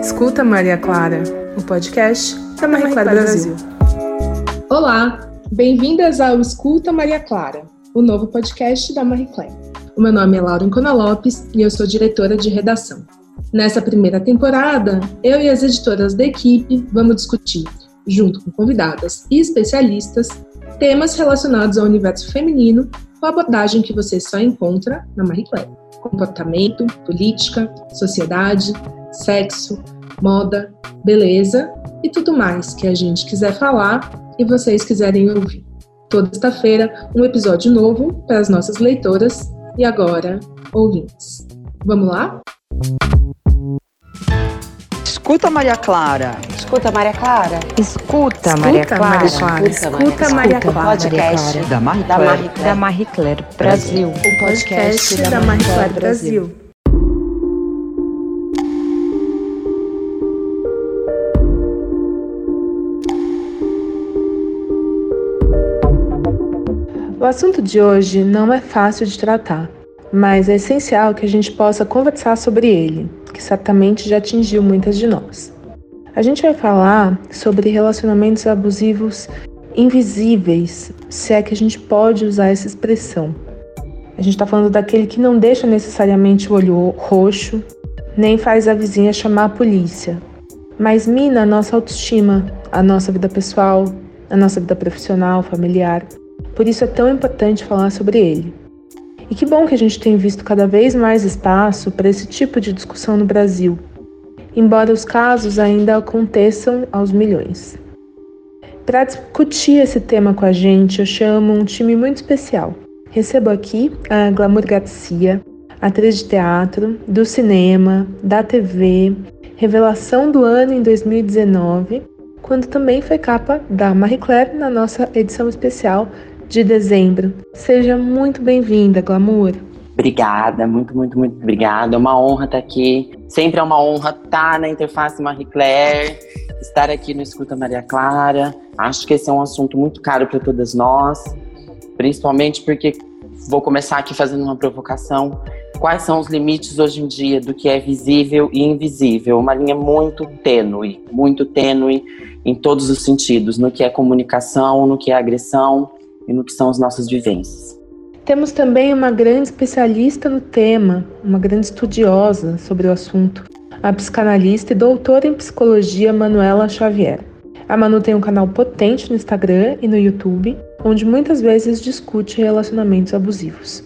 Escuta Maria Clara, o podcast da Marie Clara Brasil. Olá, bem-vindas ao Escuta Maria Clara, o novo podcast da Marie Claire. O meu nome é Laura Ancona Lopes e eu sou diretora de redação. Nessa primeira temporada, eu e as editoras da equipe vamos discutir, junto com convidadas e especialistas, temas relacionados ao universo feminino com a abordagem que você só encontra na Marie Claire. Comportamento, política, sociedade, sexo, moda, beleza e tudo mais que a gente quiser falar e vocês quiserem ouvir. Toda sexta-feira, um episódio novo para as nossas leitoras e agora ouvintes. Vamos lá? Escuta, Maria Clara. Escuta, Maria Clara. Escuta, Maria Clara. Escuta, Maria Clara. Podcast Da Marie da Claire. Da. Marie Claire Brasil. O podcast da Marie Claire Brasil. O assunto de hoje não é fácil de tratar, mas é essencial que a gente possa conversar sobre ele, que certamente já atingiu muitas de nós. A gente vai falar sobre relacionamentos abusivos invisíveis, se é que a gente pode usar essa expressão. A gente está falando daquele que não deixa necessariamente o olho roxo, nem faz a vizinha chamar a polícia, mas mina a nossa autoestima, a nossa vida pessoal, a nossa vida profissional, familiar. Por isso é tão importante falar sobre ele. E que bom que a gente tem visto cada vez mais espaço para esse tipo de discussão no Brasil, embora os casos ainda aconteçam aos milhões. Para discutir esse tema com a gente, eu chamo um time muito especial. Recebo aqui a Glamour Garcia, atriz de teatro, do cinema, da TV, revelação do ano em 2019, quando também foi capa da Marie Claire na nossa edição especial de dezembro. Seja muito bem-vinda, Glamour. Obrigada, muito, muito, muito obrigada. É uma honra estar aqui. Sempre é uma honra estar na Interface Marie Claire, estar aqui no Escuta Maria Clara. Acho que esse é um assunto muito caro para todas nós, principalmente porque vou começar aqui fazendo uma provocação. Quais são os limites hoje em dia do que é visível e invisível? Uma linha muito tênue, muito tênue em todos os sentidos, no que é comunicação, no que é agressão e no que são as nossas vivências. Temos também uma grande especialista no tema, uma grande estudiosa sobre o assunto, a psicanalista e doutora em psicologia Manuela Xavier. A Manu tem um canal potente no Instagram e no YouTube, onde muitas vezes discute relacionamentos abusivos.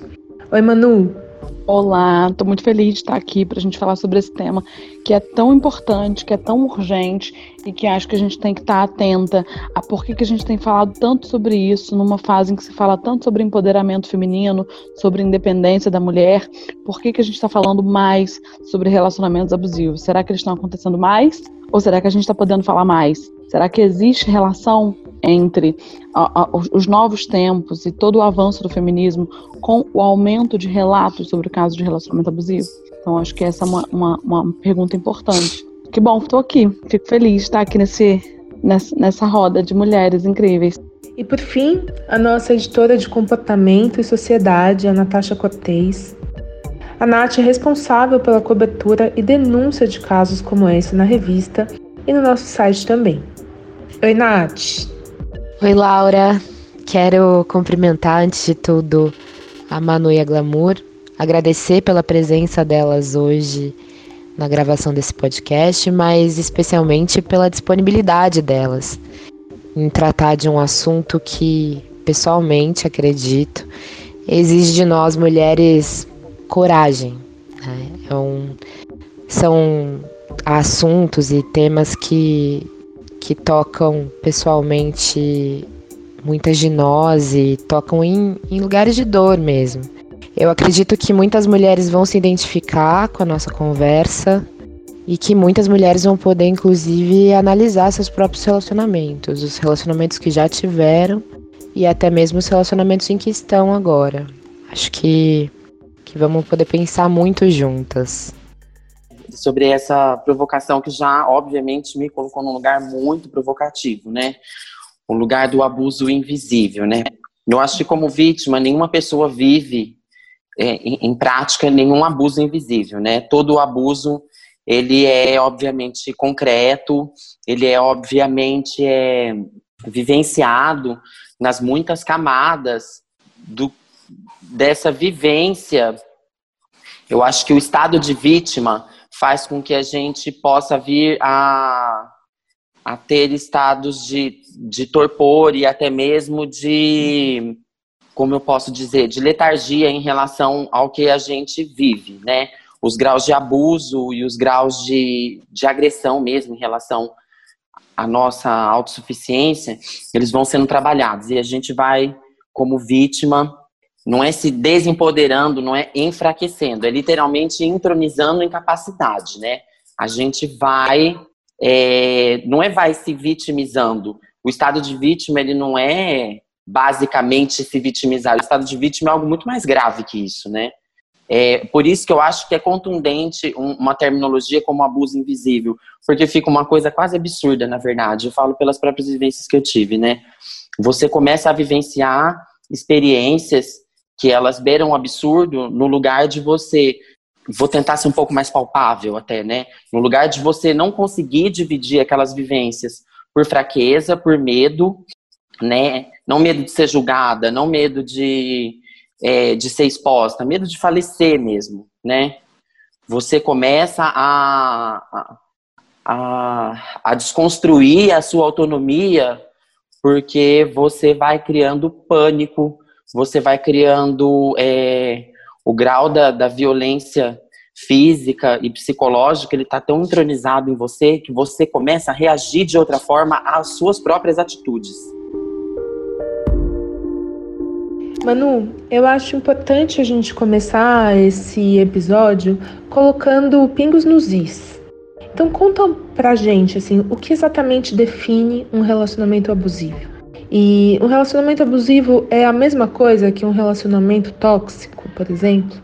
Oi, Manu. Olá, estou muito feliz de estar aqui para a gente falar sobre esse tema que é tão importante, que é tão urgente e que acho que a gente tem que estar atenta a por que, que a gente tem falado tanto sobre isso numa fase em que se fala tanto sobre empoderamento feminino, sobre independência da mulher, por que, que a gente está falando mais sobre relacionamentos abusivos? Será que eles estão acontecendo mais? Ou será que a gente está podendo falar mais? Será que existe relação entre a, a, os novos tempos e todo o avanço do feminismo com o aumento de relatos sobre o caso de relacionamento abusivo? Então, acho que essa é uma, uma, uma pergunta importante. Que bom, estou aqui. Fico feliz de estar aqui nesse, nessa, nessa roda de mulheres incríveis. E por fim, a nossa editora de comportamento e sociedade, a Natasha Cortez. A Nath é responsável pela cobertura e denúncia de casos como esse na revista e no nosso site também. Oi, Nath. Oi, Laura. Quero cumprimentar, antes de tudo, a Manu e a Glamour. Agradecer pela presença delas hoje na gravação desse podcast, mas especialmente pela disponibilidade delas em tratar de um assunto que, pessoalmente, acredito, exige de nós mulheres coragem. Né? É um, são assuntos e temas que, que tocam pessoalmente muitas de nós e tocam em, em lugares de dor mesmo. Eu acredito que muitas mulheres vão se identificar com a nossa conversa e que muitas mulheres vão poder, inclusive, analisar seus próprios relacionamentos, os relacionamentos que já tiveram e até mesmo os relacionamentos em que estão agora. Acho que, que vamos poder pensar muito juntas. Sobre essa provocação que já, obviamente, me colocou num lugar muito provocativo, né? O lugar do abuso invisível, né? Eu acho que, como vítima, nenhuma pessoa vive é, em, em prática nenhum abuso invisível, né? Todo abuso ele é obviamente concreto, ele é obviamente é, vivenciado nas muitas camadas do, dessa vivência. Eu acho que o estado de vítima faz com que a gente possa vir a, a ter estados de, de torpor e até mesmo de, como eu posso dizer, de letargia em relação ao que a gente vive, né? Os graus de abuso e os graus de, de agressão mesmo em relação à nossa autossuficiência, eles vão sendo trabalhados e a gente vai, como vítima, não é se desempoderando, não é enfraquecendo, é literalmente entronizando incapacidade, né? A gente vai, é, não é vai se vitimizando. O estado de vítima, ele não é basicamente se vitimizar. O estado de vítima é algo muito mais grave que isso, né? É, por isso que eu acho que é contundente uma terminologia como abuso invisível, porque fica uma coisa quase absurda, na verdade. Eu falo pelas próprias vivências que eu tive, né? Você começa a vivenciar experiências que elas beiram um absurdo no lugar de você vou tentar ser um pouco mais palpável até, né? No lugar de você não conseguir dividir aquelas vivências por fraqueza, por medo, né? Não medo de ser julgada, não medo de, é, de ser exposta, medo de falecer mesmo, né? Você começa a, a, a desconstruir a sua autonomia porque você vai criando pânico, você vai criando é, o grau da, da violência física e psicológica, ele está tão entronizado em você que você começa a reagir de outra forma às suas próprias atitudes. Manu, eu acho importante a gente começar esse episódio colocando pingos nos is. Então conta pra gente assim, o que exatamente define um relacionamento abusivo? E um relacionamento abusivo é a mesma coisa que um relacionamento tóxico, por exemplo?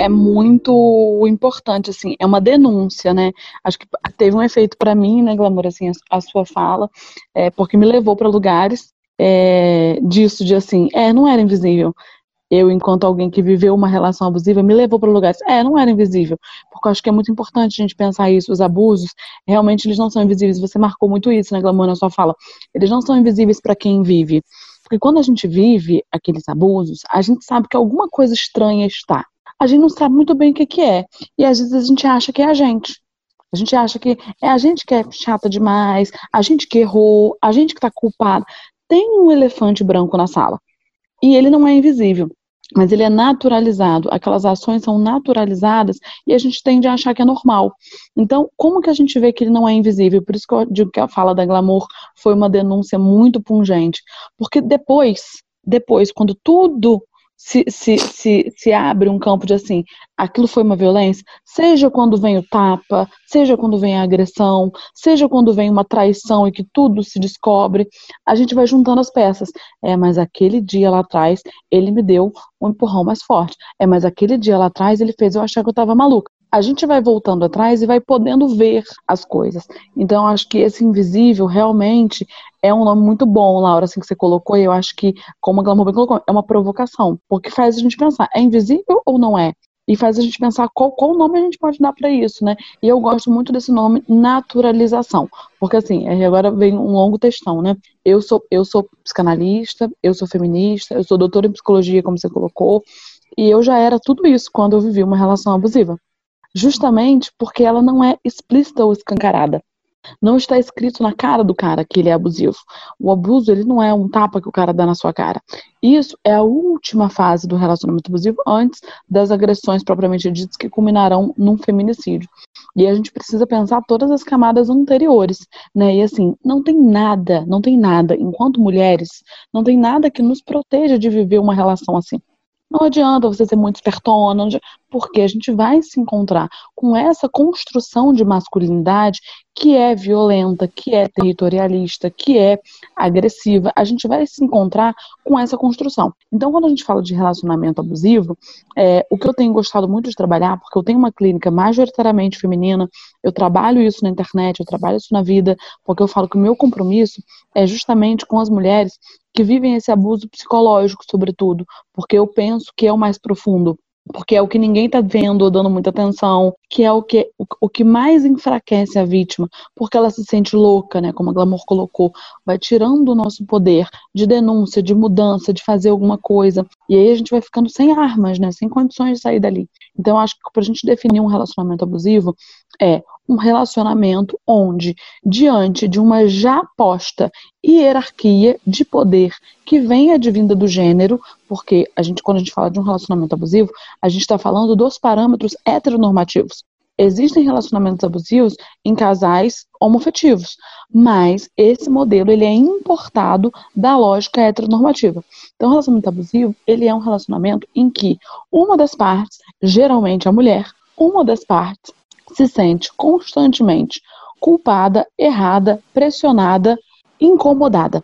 É muito importante, assim, é uma denúncia, né? Acho que teve um efeito para mim, né, Glamour, assim, a, sua fala, é, porque me levou para lugares é, disso, de assim, é, não era invisível eu, enquanto alguém que viveu uma relação abusiva, me levou para lugares. É, não era invisível. Porque eu acho que é muito importante a gente pensar isso. Os abusos, realmente, eles não são invisíveis. Você marcou muito isso, né, Glamour, na sua fala. Eles não são invisíveis para quem vive. Porque quando a gente vive aqueles abusos, a gente sabe que alguma coisa estranha está. A gente não sabe muito bem o que, que é. E às vezes a gente acha que é a gente. A gente acha que é a gente que é chata demais, a gente que errou, a gente que está culpado. Tem um elefante branco na sala. E ele não é invisível mas ele é naturalizado, aquelas ações são naturalizadas e a gente tende a achar que é normal. Então, como que a gente vê que ele não é invisível? Por isso que eu digo que a fala da Glamour foi uma denúncia muito pungente, porque depois, depois, quando tudo se, se, se, se abre um campo de assim, aquilo foi uma violência, seja quando vem o tapa, seja quando vem a agressão, seja quando vem uma traição e que tudo se descobre, a gente vai juntando as peças. É, mas aquele dia lá atrás ele me deu um empurrão mais forte. É, mas aquele dia lá atrás ele fez eu achar que eu tava maluca a gente vai voltando atrás e vai podendo ver as coisas. Então, acho que esse invisível realmente é um nome muito bom, Laura, assim que você colocou, e eu acho que, como a Glamour bem colocou, é uma provocação, porque faz a gente pensar, é invisível ou não é? E faz a gente pensar qual, qual nome a gente pode dar para isso, né? E eu gosto muito desse nome, naturalização. Porque assim, agora vem um longo textão, né? Eu sou, eu sou psicanalista, eu sou feminista, eu sou doutora em psicologia, como você colocou, e eu já era tudo isso quando eu vivi uma relação abusiva justamente porque ela não é explícita ou escancarada. Não está escrito na cara do cara que ele é abusivo. O abuso, ele não é um tapa que o cara dá na sua cara. Isso é a última fase do relacionamento abusivo antes das agressões propriamente ditas que culminarão num feminicídio. E a gente precisa pensar todas as camadas anteriores, né? E assim, não tem nada, não tem nada, enquanto mulheres, não tem nada que nos proteja de viver uma relação assim. Não adianta você ser muito espertona, porque a gente vai se encontrar com essa construção de masculinidade que é violenta, que é territorialista, que é agressiva. A gente vai se encontrar com essa construção. Então, quando a gente fala de relacionamento abusivo, é, o que eu tenho gostado muito de trabalhar, porque eu tenho uma clínica majoritariamente feminina, eu trabalho isso na internet, eu trabalho isso na vida, porque eu falo que o meu compromisso é justamente com as mulheres que vivem esse abuso psicológico, sobretudo, porque eu penso que é o mais profundo. Porque é o que ninguém está vendo ou dando muita atenção, que é o que, o, o, que mais enfraquece a vítima, porque ela se sente louca, né? Como a Glamour colocou, vai tirando o nosso poder de denúncia, de mudança, de fazer alguma coisa. E aí a gente vai ficando sem armas, né? Sem condições de sair dali. Então, acho que para a gente definir um relacionamento abusivo é um relacionamento onde, diante de uma já posta hierarquia de poder que vem advinda do gênero, porque a gente, quando a gente fala de um relacionamento abusivo, a gente está falando dos parâmetros heteronormativos. Existem relacionamentos abusivos em casais homofetivos, mas esse modelo ele é importado da lógica heteronormativa. Então, relacionamento abusivo ele é um relacionamento em que uma das partes, geralmente a mulher, uma das partes se sente constantemente culpada, errada, pressionada, incomodada.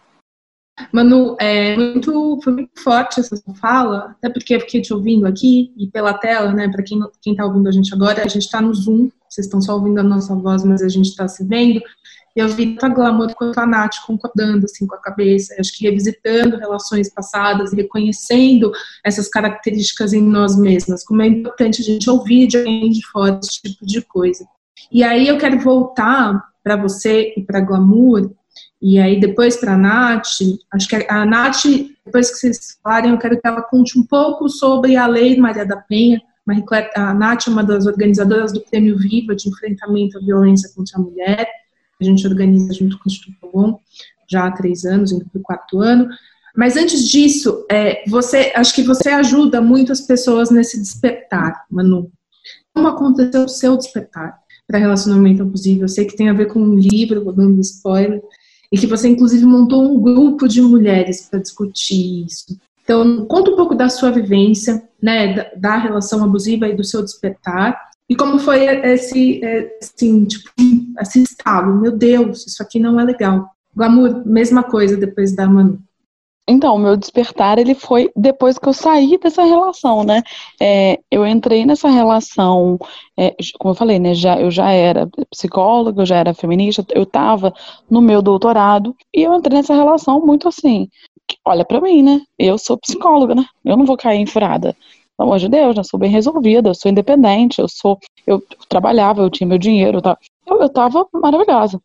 Manu, é muito, foi muito forte essa fala, até porque eu fiquei te ouvindo aqui e pela tela, né? Para quem está ouvindo a gente agora, a gente está no Zoom, vocês estão só ouvindo a nossa voz, mas a gente está se vendo. Eu vi tanto Glamour quanto a Nath concordando assim com a cabeça, acho que revisitando relações passadas reconhecendo essas características em nós mesmas, como é importante a gente ouvir de alguém de fora esse tipo de coisa. E aí eu quero voltar para você e para Glamour, e aí depois para a Nath, acho que a Nath, depois que vocês falarem, eu quero que ela conte um pouco sobre a Lei Maria da Penha, a Nath é uma das organizadoras do Prêmio Viva de Enfrentamento à Violência contra a Mulher, a gente organiza junto com o Instituto Bom já há três anos, indo para o quarto ano. Mas antes disso, é, você, acho que você ajuda muitas pessoas nesse despertar, Manu. Como aconteceu o seu despertar para relacionamento abusivo? Eu sei que tem a ver com um livro, vou dando spoiler, e que você inclusive montou um grupo de mulheres para discutir isso. Então, conta um pouco da sua vivência, né, da, da relação abusiva e do seu despertar, e como foi esse, assim, tipo, esse estalo? Meu Deus, isso aqui não é legal. Glamour, mesma coisa depois da Manu. Então, o meu despertar ele foi depois que eu saí dessa relação, né? É, eu entrei nessa relação, é, como eu falei, né? Já, eu já era psicóloga, eu já era feminista, eu estava no meu doutorado e eu entrei nessa relação muito assim. Olha para mim, né? Eu sou psicóloga, né? Eu não vou cair em furada pelo amor de Deus, eu sou bem resolvida, eu sou independente, eu sou, eu trabalhava, eu tinha meu dinheiro, tá? eu, eu tava maravilhosa.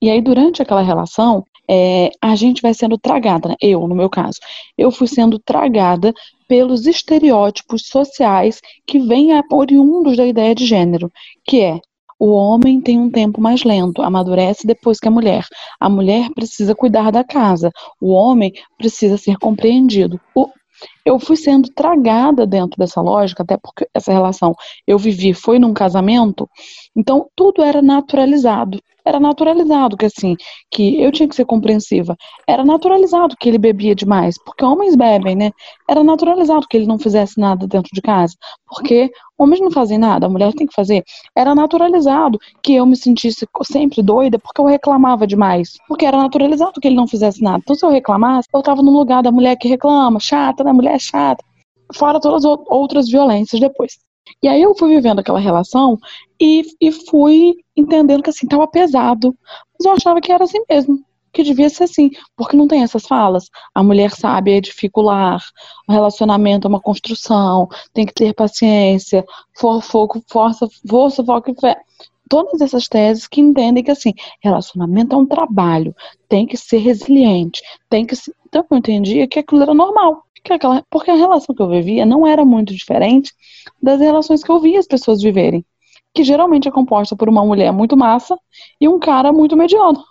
E aí, durante aquela relação, é, a gente vai sendo tragada, né? eu, no meu caso, eu fui sendo tragada pelos estereótipos sociais que vêm oriundos da ideia de gênero, que é o homem tem um tempo mais lento, amadurece depois que a mulher. A mulher precisa cuidar da casa, o homem precisa ser compreendido. O eu fui sendo tragada dentro dessa lógica, até porque essa relação eu vivi foi num casamento, então tudo era naturalizado. Era naturalizado que assim, que eu tinha que ser compreensiva. Era naturalizado que ele bebia demais, porque homens bebem, né? Era naturalizado que ele não fizesse nada dentro de casa, porque homens não fazem nada, a mulher tem que fazer. Era naturalizado que eu me sentisse sempre doida porque eu reclamava demais, porque era naturalizado que ele não fizesse nada. Então se eu reclamasse, eu estava no lugar da mulher que reclama, chata, né? Mulher chata. Fora todas as outras violências depois. E aí eu fui vivendo aquela relação e, e fui entendendo que assim, tava pesado. Mas eu achava que era assim mesmo, que devia ser assim, porque não tem essas falas. A mulher sabe edificar, o relacionamento é uma construção, tem que ter paciência, for, foco, força, força, foco e fé. Todas essas teses que entendem que assim, relacionamento é um trabalho, tem que ser resiliente, tem que ser... Então eu entendia que aquilo era normal que aquela, porque a relação que eu vivia não era muito diferente das relações que eu via as pessoas viverem, que geralmente é composta por uma mulher muito massa e um cara muito mediano.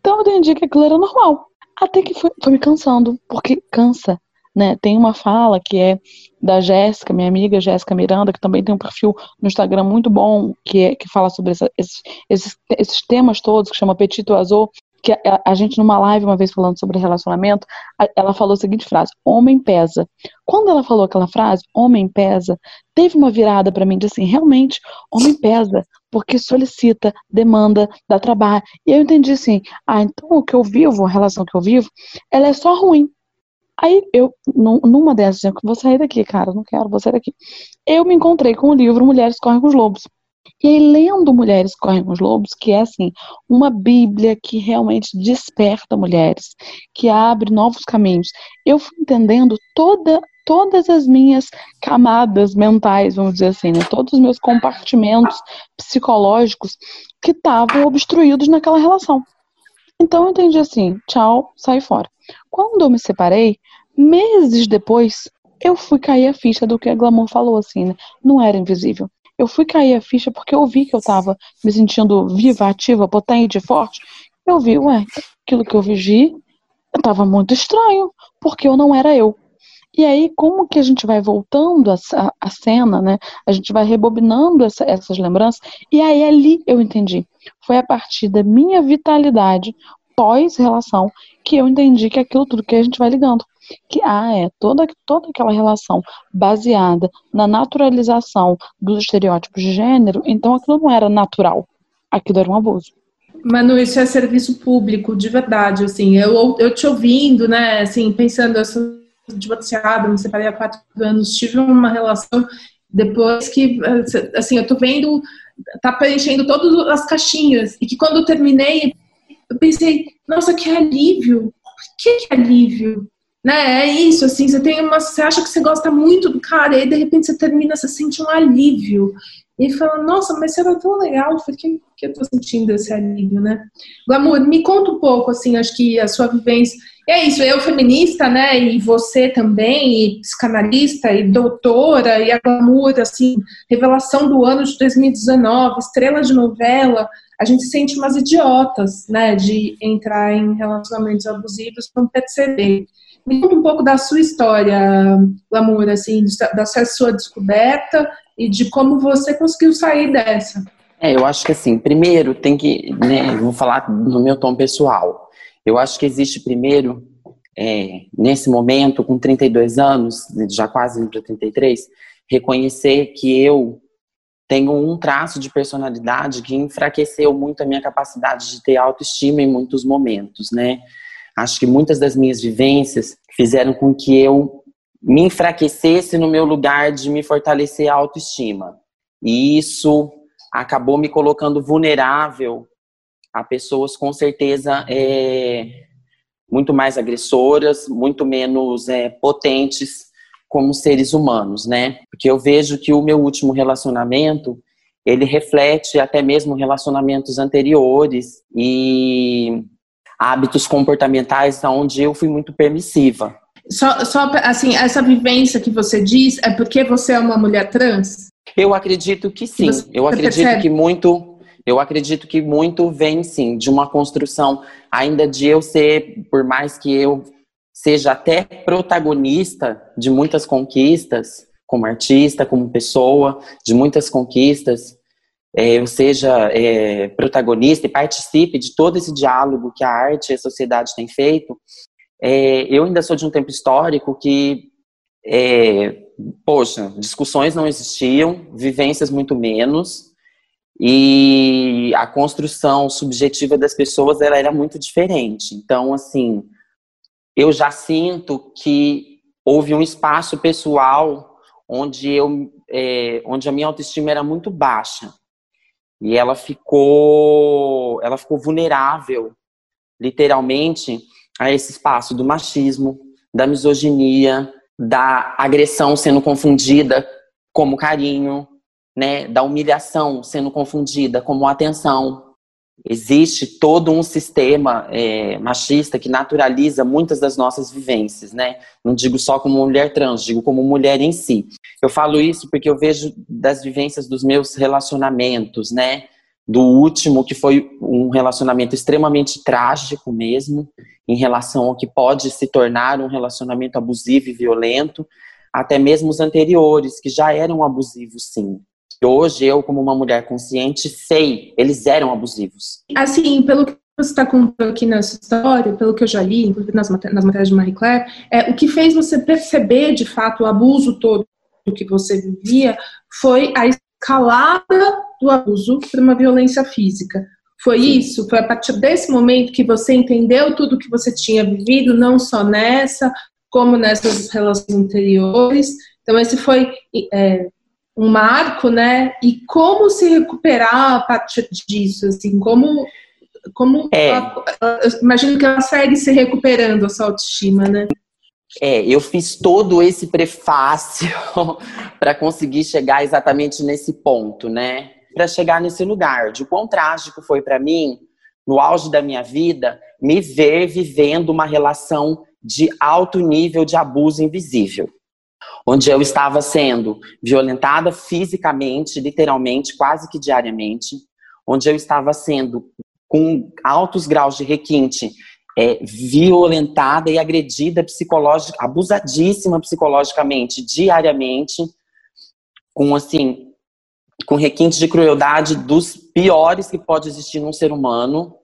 Então eu entendi que aquilo era normal. Até que foi, foi me cansando, porque cansa, né? Tem uma fala que é da Jéssica, minha amiga Jéssica Miranda, que também tem um perfil no Instagram muito bom, que, é, que fala sobre essa, esses, esses, esses temas todos, que chama Petit Azul, que a, a, gente numa live uma vez falando sobre relacionamento, a, ela falou a seguinte frase: homem pesa. Quando ela falou aquela frase, homem pesa, teve uma virada para mim de assim, realmente, homem pesa, porque solicita, demanda, dá trabalho. E eu entendi assim, ah, então o que eu vivo, a relação que eu vivo, ela é só ruim. Aí eu, numa dessas, eu vou sair daqui, cara, não quero, vou sair daqui. Eu me encontrei com o livro Mulheres Correm com os Lobos. E aí, lendo Mulheres Correm com os Lobos, que é assim, uma Bíblia que realmente desperta mulheres, que abre novos caminhos, eu fui entendendo toda todas as minhas camadas mentais, vamos dizer assim, né? Todos os meus compartimentos psicológicos que estavam obstruídos naquela relação. Então eu entendi assim, tchau, sai fora. Quando eu me separei, meses depois, eu fui cair a ficha do que a Glamour falou, assim, né? Não era invisível. Eu fui cair a ficha porque eu vi que eu tava me sentindo viva, ativa, potente, forte. Eu vi, ué, aquilo que eu vigi tava muito estranho, porque eu não era eu. E aí, como que a gente vai voltando a, a, a cena, né? A gente vai rebobinando essa, essas lembranças. E aí, ali eu entendi. Foi a partir da minha vitalidade pós-relação que eu entendi que aquilo tudo que a gente vai ligando que ah, é toda, toda aquela relação baseada na naturalização dos estereótipos de gênero, então aquilo não era natural, aquilo era um abuso. Manu, isso é serviço público, de verdade, assim, eu, eu te ouvindo, né, assim, pensando, eu sou divorciada, me separei há quatro anos, tive uma relação depois que, assim, eu tô vendo, tá preenchendo todas as caixinhas, e que quando eu terminei, eu pensei, nossa, que alívio, que, que alívio, né? É isso, assim, você tem uma. Você acha que você gosta muito do cara, e aí de repente você termina, você sente um alívio. E fala, nossa, mas era tão legal, por que, que eu tô sentindo esse alívio, né? Glamour, me conta um pouco, assim, acho que a sua vivência. É isso, eu feminista, né, e você também, e psicanalista, e doutora, e a Glamour, assim, revelação do ano de 2019, estrela de novela, a gente se sente umas idiotas, né, de entrar em relacionamentos abusivos, não perceber. Me conta um pouco da sua história, Lamour, assim, da sua descoberta e de como você conseguiu sair dessa. É, eu acho que assim, primeiro tem que, né, vou falar no meu tom pessoal. Eu acho que existe primeiro, é, nesse momento, com 32 anos, já quase indo para 33, reconhecer que eu tenho um traço de personalidade que enfraqueceu muito a minha capacidade de ter autoestima em muitos momentos, né? Acho que muitas das minhas vivências fizeram com que eu me enfraquecesse no meu lugar de me fortalecer a autoestima. E isso acabou me colocando vulnerável a pessoas com certeza é, muito mais agressoras, muito menos é, potentes como seres humanos, né? Porque eu vejo que o meu último relacionamento ele reflete até mesmo relacionamentos anteriores e hábitos comportamentais onde eu fui muito permissiva. Só, só assim, essa vivência que você diz é porque você é uma mulher trans? Eu acredito que sim. Você eu acredito percebe? que muito, eu acredito que muito vem sim de uma construção ainda de eu ser, por mais que eu seja até protagonista de muitas conquistas, como artista, como pessoa, de muitas conquistas, é, eu seja é, protagonista e participe de todo esse diálogo que a arte e a sociedade têm feito, é, eu ainda sou de um tempo histórico que, é, poxa, discussões não existiam, vivências muito menos, e a construção subjetiva das pessoas ela era muito diferente. Então, assim, eu já sinto que houve um espaço pessoal onde eu, é, onde a minha autoestima era muito baixa e ela ficou, ela ficou vulnerável, literalmente, a esse espaço do machismo, da misoginia, da agressão sendo confundida como carinho, né, da humilhação sendo confundida como atenção. Existe todo um sistema é, machista que naturaliza muitas das nossas vivências, né? Não digo só como mulher trans, digo como mulher em si. Eu falo isso porque eu vejo das vivências dos meus relacionamentos, né? Do último, que foi um relacionamento extremamente trágico mesmo, em relação ao que pode se tornar um relacionamento abusivo e violento, até mesmo os anteriores, que já eram abusivos, sim. Hoje, eu, como uma mulher consciente, sei, eles eram abusivos. Assim, pelo que você está contando aqui nessa história, pelo que eu já li, inclusive nas, nas matérias de Marie Claire, é, o que fez você perceber, de fato, o abuso todo que você vivia foi a escalada do abuso para uma violência física. Foi Sim. isso? Foi a partir desse momento que você entendeu tudo que você tinha vivido, não só nessa, como nessas relações anteriores. Então, esse foi é, um marco, né? E como se recuperar a partir disso, assim, como como é. a, imagino que ela segue se recuperando a sua autoestima, né? É, eu fiz todo esse prefácio para conseguir chegar exatamente nesse ponto, né? Para chegar nesse lugar de quão trágico foi para mim, no auge da minha vida, me ver vivendo uma relação de alto nível de abuso invisível, onde eu estava sendo violentada fisicamente, literalmente, quase que diariamente, onde eu estava sendo com altos graus de requinte é, violentada e agredida psicológica, abusadíssima psicologicamente, diariamente, com assim, com requintes de crueldade dos piores que pode existir num ser humano,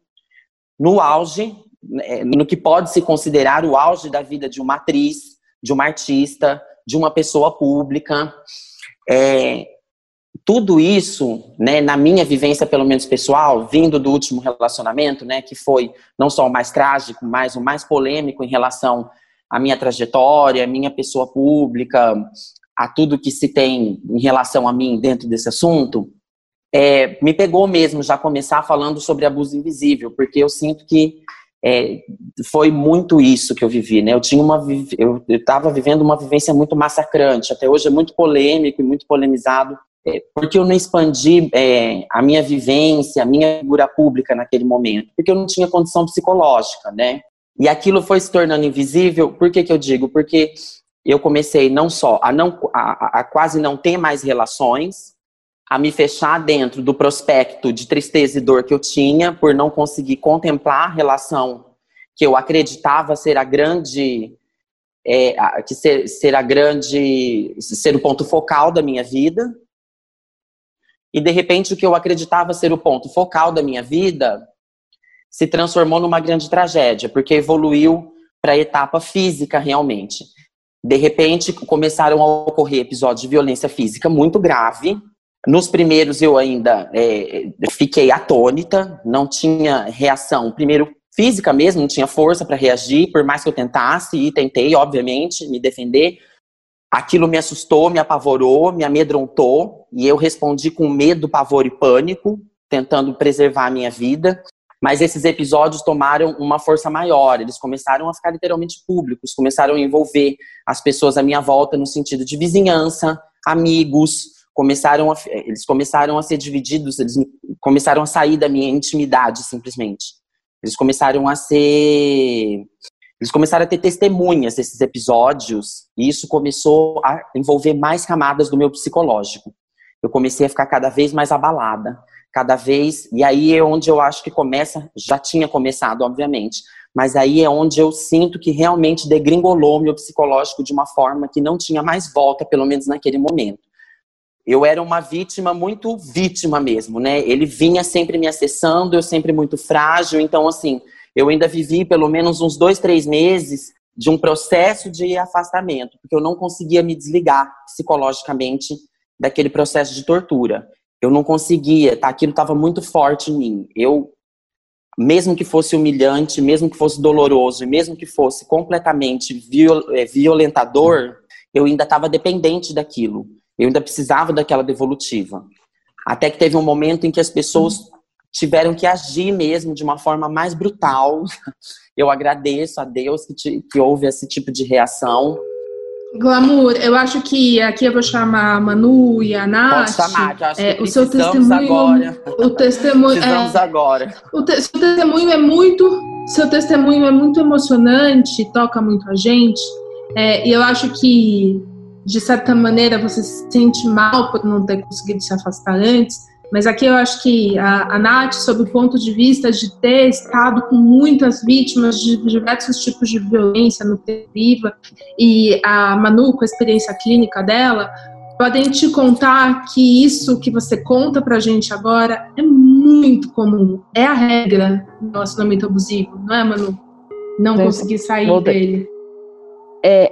no auge, é, no que pode se considerar o auge da vida de uma atriz, de uma artista, de uma pessoa pública. É, tudo isso, né, na minha vivência, pelo menos pessoal, vindo do último relacionamento, né, que foi não só o mais trágico, mas o mais polêmico em relação à minha trajetória, à minha pessoa pública, a tudo que se tem em relação a mim dentro desse assunto, é, me pegou mesmo já começar falando sobre abuso invisível, porque eu sinto que é, foi muito isso que eu vivi, né? Eu tinha uma, eu estava vivendo uma vivência muito massacrante. Até hoje é muito polêmico e muito polemizado é, porque eu não expandi é, a minha vivência, a minha figura pública naquele momento, porque eu não tinha condição psicológica, né? E aquilo foi se tornando invisível, por que, que eu digo? Porque eu comecei não só a, não, a, a quase não ter mais relações, a me fechar dentro do prospecto de tristeza e dor que eu tinha, por não conseguir contemplar a relação que eu acreditava ser a grande é, que ser, ser a grande ser o ponto focal da minha vida e de repente o que eu acreditava ser o ponto focal da minha vida se transformou numa grande tragédia, porque evoluiu para a etapa física realmente. De repente começaram a ocorrer episódios de violência física muito grave. Nos primeiros eu ainda é, fiquei atônita, não tinha reação. Primeiro física mesmo, não tinha força para reagir, por mais que eu tentasse e tentei, obviamente, me defender. Aquilo me assustou, me apavorou, me amedrontou, e eu respondi com medo, pavor e pânico, tentando preservar a minha vida. Mas esses episódios tomaram uma força maior, eles começaram a ficar literalmente públicos, começaram a envolver as pessoas à minha volta no sentido de vizinhança, amigos, começaram a, eles começaram a ser divididos, eles começaram a sair da minha intimidade simplesmente. Eles começaram a ser eles começaram a ter testemunhas desses episódios e isso começou a envolver mais camadas do meu psicológico. Eu comecei a ficar cada vez mais abalada, cada vez. E aí é onde eu acho que começa, já tinha começado, obviamente, mas aí é onde eu sinto que realmente degringolou meu psicológico de uma forma que não tinha mais volta, pelo menos naquele momento. Eu era uma vítima muito vítima mesmo, né? Ele vinha sempre me acessando, eu sempre muito frágil, então assim eu ainda vivi pelo menos uns dois, três meses de um processo de afastamento, porque eu não conseguia me desligar psicologicamente daquele processo de tortura. Eu não conseguia, tá? aquilo estava muito forte em mim. Eu, mesmo que fosse humilhante, mesmo que fosse doloroso, mesmo que fosse completamente viol eh, violentador, eu ainda estava dependente daquilo. Eu ainda precisava daquela devolutiva. Até que teve um momento em que as pessoas tiveram que agir mesmo de uma forma mais brutal. Eu agradeço a Deus que, te, que houve esse tipo de reação. Glamour, eu acho que aqui eu vou chamar a Manu e a Nath. Pode chamar, acho é, que o seu testemunho, agora. O testemunho, precisamos é, agora. O te, seu testemunho é muito, seu testemunho é muito emocionante, toca muito a gente. É, e eu acho que de certa maneira você se sente mal por não ter conseguido se afastar antes, mas aqui eu acho que a, a Nath, sob o ponto de vista de ter estado com muitas vítimas de diversos tipos de violência no viva, e a Manu, com a experiência clínica dela, podem te contar que isso que você conta pra gente agora é muito comum. É a regra do relacionamento abusivo, não é, Manu? Não conseguir sair dele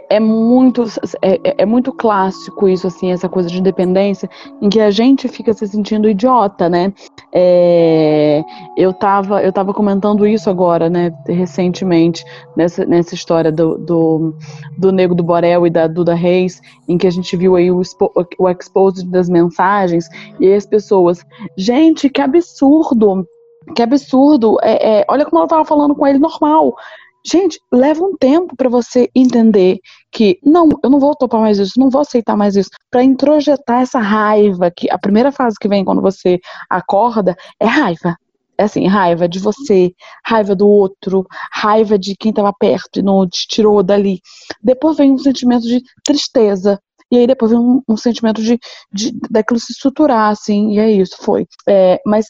é, muito, é, é, é, muito clássico isso, assim, essa coisa de dependência, em que a gente fica se sentindo idiota, né? É, eu, tava, eu tava comentando isso agora, né, recentemente, nessa, nessa história do, do, do Nego do Borel e da Duda Reis, em que a gente viu aí o, o expose das mensagens, e as pessoas, gente, que absurdo! Que absurdo! É, é, olha como ela tava falando com ele normal Gente, leva um tempo para você entender que não, eu não vou topar mais isso, não vou aceitar mais isso, para introjetar essa raiva que a primeira fase que vem quando você acorda é raiva. É assim, raiva de você, raiva do outro, raiva de quem estava perto e não te tirou dali. Depois vem um sentimento de tristeza, e aí depois vem um, um sentimento de, de daquilo se estruturar, assim, e é isso, foi. É, mas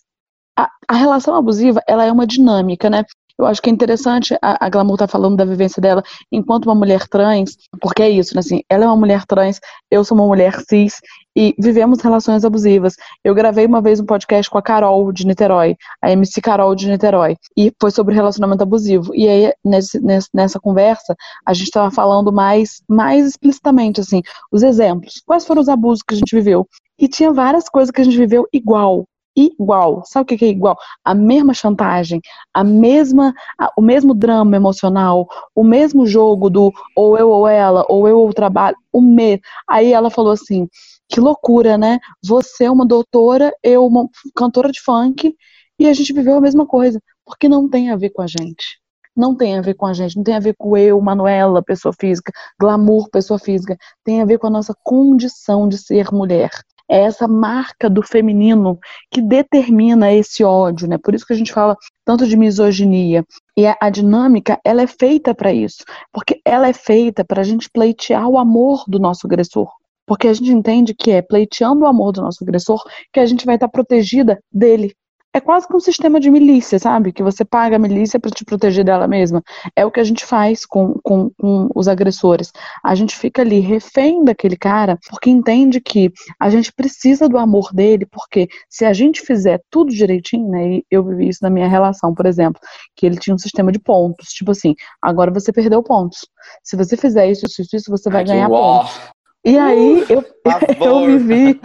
a, a, relação abusiva, ela é uma dinâmica, né? Eu acho que é interessante a, a Glamour tá falando da vivência dela enquanto uma mulher trans, porque é isso, né? Assim, ela é uma mulher trans, eu sou uma mulher cis e vivemos relações abusivas. Eu gravei uma vez um podcast com a Carol de Niterói, a MC Carol de Niterói, e foi sobre relacionamento abusivo. E aí, nesse, nessa conversa, a gente estava falando mais, mais explicitamente, assim, os exemplos. Quais foram os abusos que a gente viveu? E tinha várias coisas que a gente viveu igual igual. Sabe o que é igual? A mesma chantagem, a mesma, o mesmo drama emocional, o mesmo jogo do ou eu ou ela, ou eu ou o trabalho, o me. Aí ela falou assim: que loucura, né? Você é uma doutora, eu uma cantora de funk, e a gente viveu a mesma coisa, porque não tem a ver com a gente. Não tem a ver com a gente, não tem a ver com eu, Manuela, pessoa física, glamour, pessoa física. Tem a ver com a nossa condição de ser mulher é essa marca do feminino que determina esse ódio, né? Por isso que a gente fala tanto de misoginia. E a, a dinâmica, ela é feita para isso, porque ela é feita para a gente pleitear o amor do nosso agressor. Porque a gente entende que é pleiteando o amor do nosso agressor que a gente vai estar protegida dele, é quase que um sistema de milícia, sabe? Que você paga a milícia para te proteger dela mesma. É o que a gente faz com, com, com, os agressores. A gente fica ali refém daquele cara porque entende que a gente precisa do amor dele, porque se a gente fizer tudo direitinho, né? E eu vivi isso na minha relação, por exemplo, que ele tinha um sistema de pontos. Tipo assim, agora você perdeu pontos. Se você fizer isso, isso, isso, você vai Ai, ganhar pontos. E aí eu, eu vivi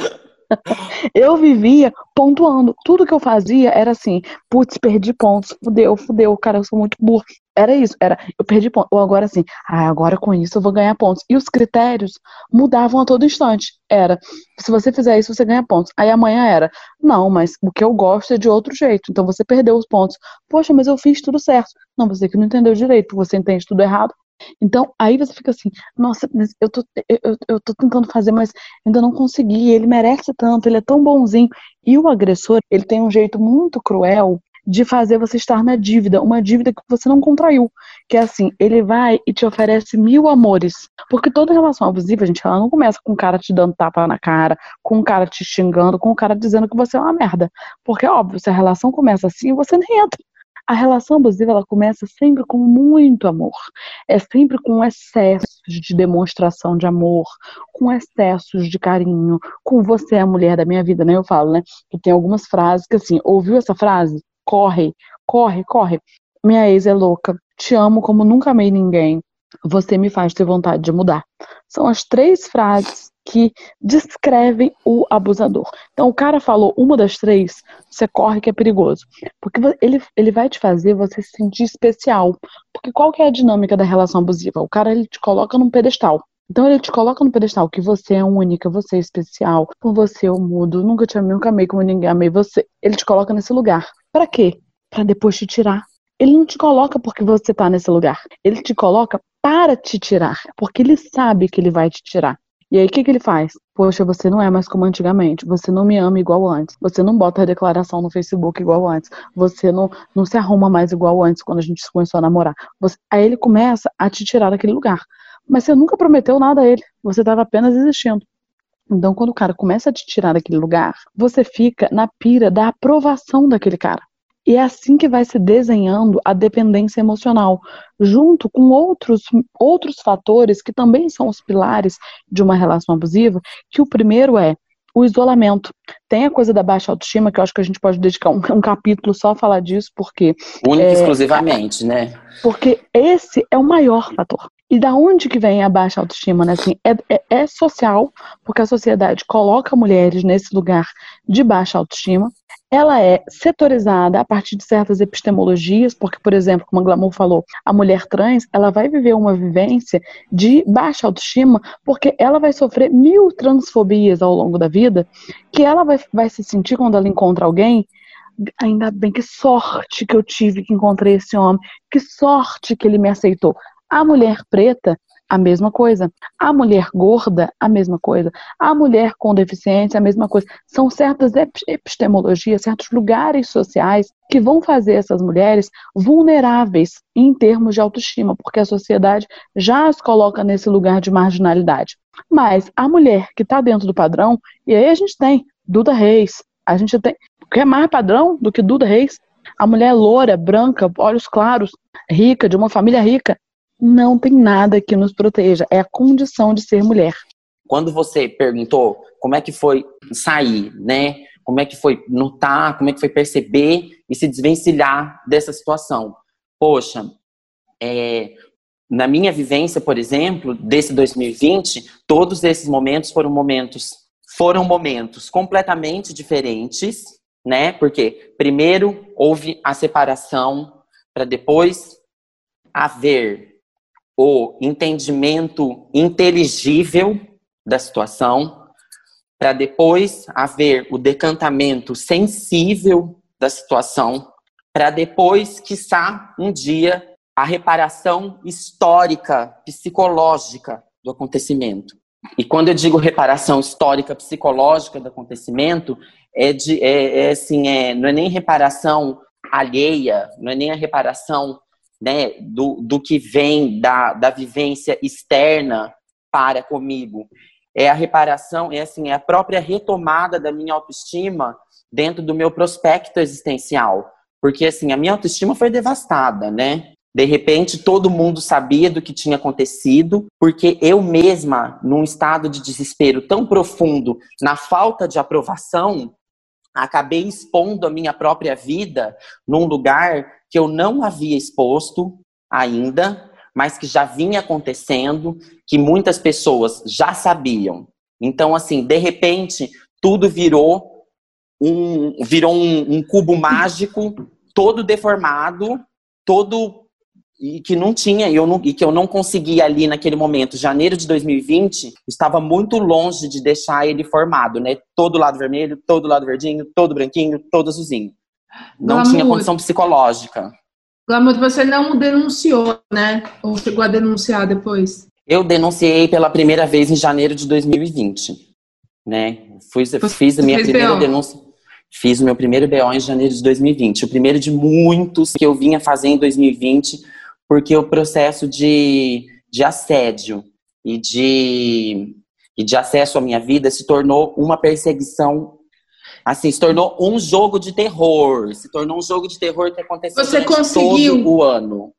eu vivia pontuando. Tudo que eu fazia era assim, putz, perdi pontos, fudeu, fudeu, cara, eu sou muito burro. Era isso, era, eu perdi pontos. Ou agora assim, ah, agora com isso eu vou ganhar pontos. E os critérios mudavam a todo instante. Era, se você fizer isso, você ganha pontos. Aí amanhã era, não, mas o que eu gosto é de outro jeito. Então você perdeu os pontos. Poxa, mas eu fiz tudo certo. Não, você que não entendeu direito, você entende tudo errado. Então, aí você fica assim, nossa, eu tô, eu, eu tô tentando fazer, mas ainda não consegui, ele merece tanto, ele é tão bonzinho. E o agressor, ele tem um jeito muito cruel de fazer você estar na dívida, uma dívida que você não contraiu. Que é assim, ele vai e te oferece mil amores. Porque toda relação abusiva, gente, ela não começa com o cara te dando tapa na cara, com o cara te xingando, com o cara dizendo que você é uma merda. Porque, óbvio, se a relação começa assim, você nem entra. A relação abusiva ela começa sempre com muito amor, é sempre com excessos de demonstração de amor, com excessos de carinho, com você é a mulher da minha vida, né? Eu falo, né? Que tem algumas frases que assim, ouviu essa frase? Corre, corre, corre. Minha ex é louca, te amo como nunca amei ninguém. Você me faz ter vontade de mudar. São as três frases que descrevem o abusador. Então, o cara falou uma das três, você corre que é perigoso. Porque ele, ele vai te fazer você se sentir especial. Porque qual que é a dinâmica da relação abusiva? O cara ele te coloca num pedestal. Então ele te coloca no pedestal que você é única, você é especial, por você eu mudo, nunca te amei, nunca amei como ninguém amei você. Ele te coloca nesse lugar. Para quê? Para depois te tirar. Ele não te coloca porque você tá nesse lugar. Ele te coloca para te tirar, porque ele sabe que ele vai te tirar. E aí, o que, que ele faz? Poxa, você não é mais como antigamente. Você não me ama igual antes. Você não bota a declaração no Facebook igual antes. Você não, não se arruma mais igual antes quando a gente começou a namorar. Você... Aí ele começa a te tirar daquele lugar. Mas você nunca prometeu nada a ele. Você estava apenas existindo. Então, quando o cara começa a te tirar daquele lugar, você fica na pira da aprovação daquele cara. E é assim que vai se desenhando a dependência emocional, junto com outros, outros fatores que também são os pilares de uma relação abusiva, que o primeiro é o isolamento. Tem a coisa da baixa autoestima, que eu acho que a gente pode dedicar um, um capítulo só a falar disso, porque. Única e é, exclusivamente, né? Porque esse é o maior fator. E da onde que vem a baixa autoestima, né? Assim, é, é, é social, porque a sociedade coloca mulheres nesse lugar de baixa autoestima. Ela é setorizada a partir de certas epistemologias, porque, por exemplo, como a Glamour falou, a mulher trans, ela vai viver uma vivência de baixa autoestima, porque ela vai sofrer mil transfobias ao longo da vida, que ela vai, vai se sentir quando ela encontra alguém ainda bem, que sorte que eu tive que encontrei esse homem, que sorte que ele me aceitou. A mulher preta, a mesma coisa. A mulher gorda, a mesma coisa. A mulher com deficiência, a mesma coisa. São certas epistemologias, certos lugares sociais que vão fazer essas mulheres vulneráveis em termos de autoestima, porque a sociedade já as coloca nesse lugar de marginalidade. Mas a mulher que está dentro do padrão, e aí a gente tem Duda Reis, a gente tem. Que é mais padrão do que Duda Reis? A mulher loura, branca, olhos claros, rica, de uma família rica. Não tem nada que nos proteja. É a condição de ser mulher. Quando você perguntou como é que foi sair, né? Como é que foi notar, como é que foi perceber e se desvencilhar dessa situação? Poxa, é, na minha vivência, por exemplo, desse 2020, todos esses momentos foram momentos foram momentos completamente diferentes, né? Porque primeiro houve a separação para depois haver o entendimento inteligível da situação, para depois haver o decantamento sensível da situação, para depois, quiçá, um dia, a reparação histórica, psicológica do acontecimento. E quando eu digo reparação histórica psicológica do acontecimento, é, de, é, é assim, é, não é nem reparação alheia, não é nem a reparação né, do, do que vem da, da vivência externa para comigo. É a reparação, é assim, é a própria retomada da minha autoestima dentro do meu prospecto existencial. Porque assim, a minha autoestima foi devastada, né? De repente, todo mundo sabia do que tinha acontecido, porque eu mesma, num estado de desespero tão profundo, na falta de aprovação, acabei expondo a minha própria vida num lugar que eu não havia exposto ainda, mas que já vinha acontecendo, que muitas pessoas já sabiam. Então, assim, de repente, tudo virou um, virou um, um cubo mágico, todo deformado, todo e que não tinha, eu não, e que eu não conseguia ali naquele momento, janeiro de 2020, estava muito longe de deixar ele formado, né? Todo lado vermelho, todo lado verdinho, todo branquinho, todo azulzinho. Não Glamour. tinha condição psicológica. Glamour, você não denunciou, né? Ou chegou a denunciar depois? Eu denunciei pela primeira vez em janeiro de 2020, né? Fui, fiz a minha primeira BO. denúncia. Fiz o meu primeiro BO em janeiro de 2020. O primeiro de muitos que eu vinha fazer em 2020 porque o processo de, de assédio e de, e de acesso à minha vida se tornou uma perseguição assim, se tornou um jogo de terror, se tornou um jogo de terror que aconteceu Você conseguiu... todo o ano.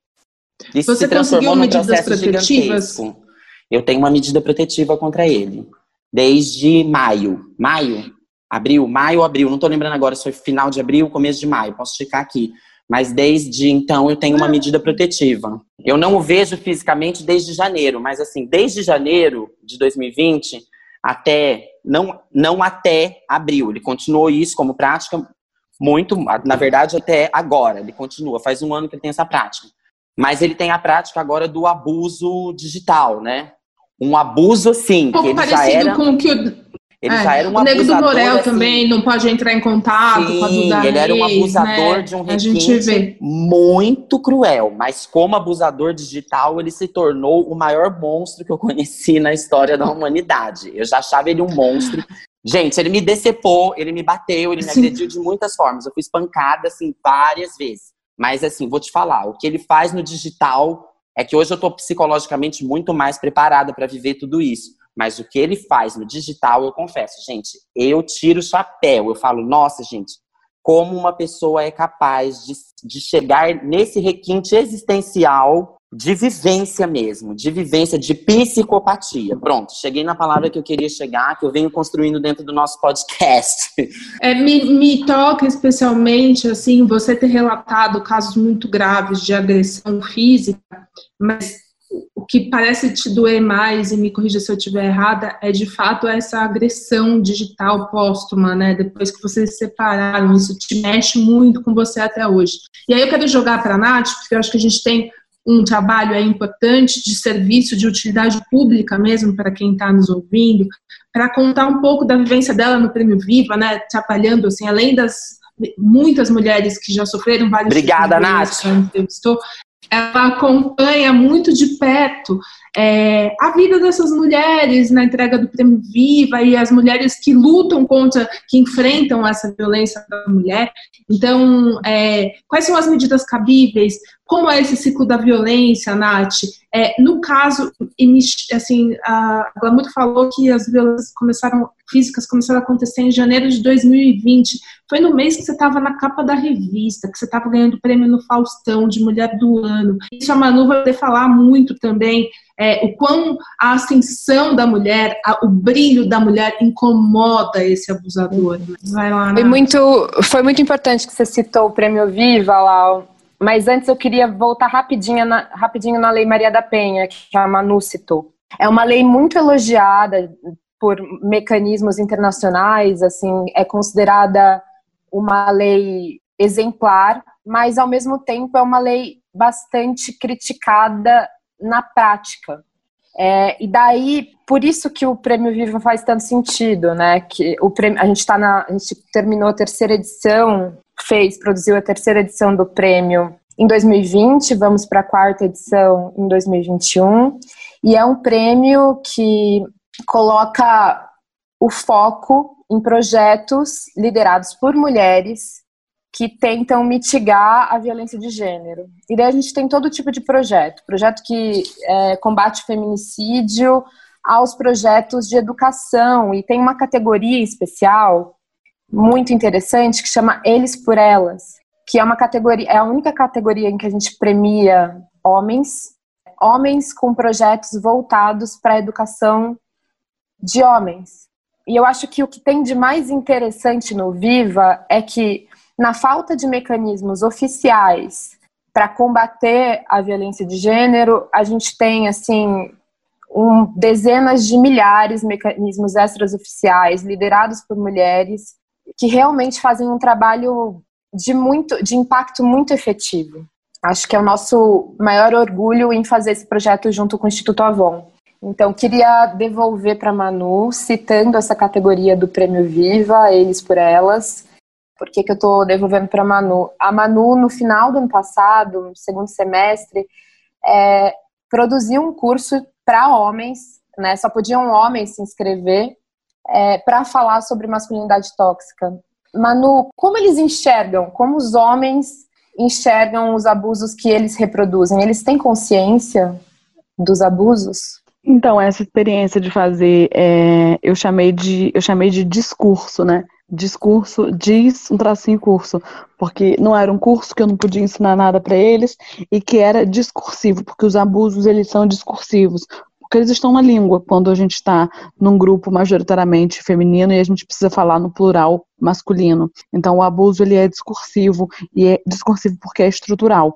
Isso Você se transformou num processo protetivas? gigantesco. Eu tenho uma medida protetiva contra ele. Desde maio. Maio? Abril? Maio, abril. Não estou lembrando agora se foi final de abril, começo de maio. Posso checar aqui. Mas desde então eu tenho uma medida protetiva. Eu não o vejo fisicamente desde janeiro, mas assim, desde janeiro de 2020 até não não até abril, ele continuou isso como prática muito, na verdade até agora, ele continua, faz um ano que ele tem essa prática. Mas ele tem a prática agora do abuso digital, né? Um abuso assim, um pouco que ele já era com o que ele é, já era um o Nego do Borel assim, também não pode entrar em contato sim, com a Duda ele era um abusador né? de um requinte muito cruel. Mas como abusador digital, ele se tornou o maior monstro que eu conheci na história da humanidade. Eu já achava ele um monstro. Gente, ele me decepou, ele me bateu, ele me agrediu de muitas formas. Eu fui espancada, assim, várias vezes. Mas, assim, vou te falar, o que ele faz no digital é que hoje eu tô psicologicamente muito mais preparada para viver tudo isso. Mas o que ele faz no digital, eu confesso, gente, eu tiro o chapéu. Eu falo, nossa, gente, como uma pessoa é capaz de, de chegar nesse requinte existencial de vivência mesmo, de vivência de psicopatia. Pronto, cheguei na palavra que eu queria chegar, que eu venho construindo dentro do nosso podcast. É, me, me toca especialmente, assim, você ter relatado casos muito graves de agressão física, mas o que parece te doer mais, e me corrija se eu estiver errada, é de fato essa agressão digital póstuma, né? Depois que vocês se separaram, isso te mexe muito com você até hoje. E aí eu quero jogar para a Nath, porque eu acho que a gente tem um trabalho aí importante de serviço, de utilidade pública mesmo, para quem está nos ouvindo, para contar um pouco da vivência dela no Prêmio Viva, né? Trabalhando, assim, além das muitas mulheres que já sofreram vários Obrigada, Nath. entrevistou, ela acompanha muito de perto é, a vida dessas mulheres na entrega do Prêmio Viva e as mulheres que lutam contra, que enfrentam essa violência da mulher. Então, é, quais são as medidas cabíveis? Como é esse ciclo da violência, Nath? É, no caso, assim, a Glamour falou que as violências começaram, físicas começaram a acontecer em janeiro de 2020. Foi no mês que você estava na capa da revista, que você estava ganhando prêmio no Faustão de Mulher do Ano. Isso a Manu vai poder falar muito também é, o quão a ascensão da mulher, a, o brilho da mulher incomoda esse abusador. Vai lá. Foi muito, foi muito importante que você citou o Prêmio Viva, Lau. Mas antes eu queria voltar rapidinho na, rapidinho na Lei Maria da Penha, que a Manu citou. É uma lei muito elogiada por mecanismos internacionais, assim, é considerada uma lei exemplar, mas ao mesmo tempo é uma lei bastante criticada na prática. É, e daí, por isso que o Prêmio Viva faz tanto sentido, né? Que o prêmio, a gente está na, a gente terminou a terceira edição, fez, produziu a terceira edição do prêmio em 2020, vamos para a quarta edição em 2021, e é um prêmio que coloca o foco em projetos liderados por mulheres que tentam mitigar a violência de gênero. E daí a gente tem todo tipo de projeto, projeto que é, combate o feminicídio, aos projetos de educação, e tem uma categoria especial muito interessante que chama Eles por Elas, que é uma categoria, é a única categoria em que a gente premia homens, homens com projetos voltados para a educação de homens. E eu acho que o que tem de mais interessante no Viva é que na falta de mecanismos oficiais para combater a violência de gênero, a gente tem assim um, dezenas de milhares de mecanismos extraoficiais liderados por mulheres que realmente fazem um trabalho de muito de impacto muito efetivo. Acho que é o nosso maior orgulho em fazer esse projeto junto com o Instituto Avon. Então, queria devolver para Manu, citando essa categoria do Prêmio Viva, Eles por Elas, por que, que eu estou devolvendo para Manu? A Manu, no final do ano passado, no segundo semestre, é, produziu um curso para homens, né? Só podiam homens se inscrever é, para falar sobre masculinidade tóxica. Manu, como eles enxergam, como os homens enxergam os abusos que eles reproduzem? Eles têm consciência dos abusos? Então, essa experiência de fazer, é, eu chamei de eu chamei de discurso, né? discurso diz um tracinho curso, porque não era um curso que eu não podia ensinar nada para eles e que era discursivo, porque os abusos eles são discursivos, porque eles estão na língua quando a gente está num grupo majoritariamente feminino e a gente precisa falar no plural masculino. Então o abuso ele é discursivo e é discursivo porque é estrutural.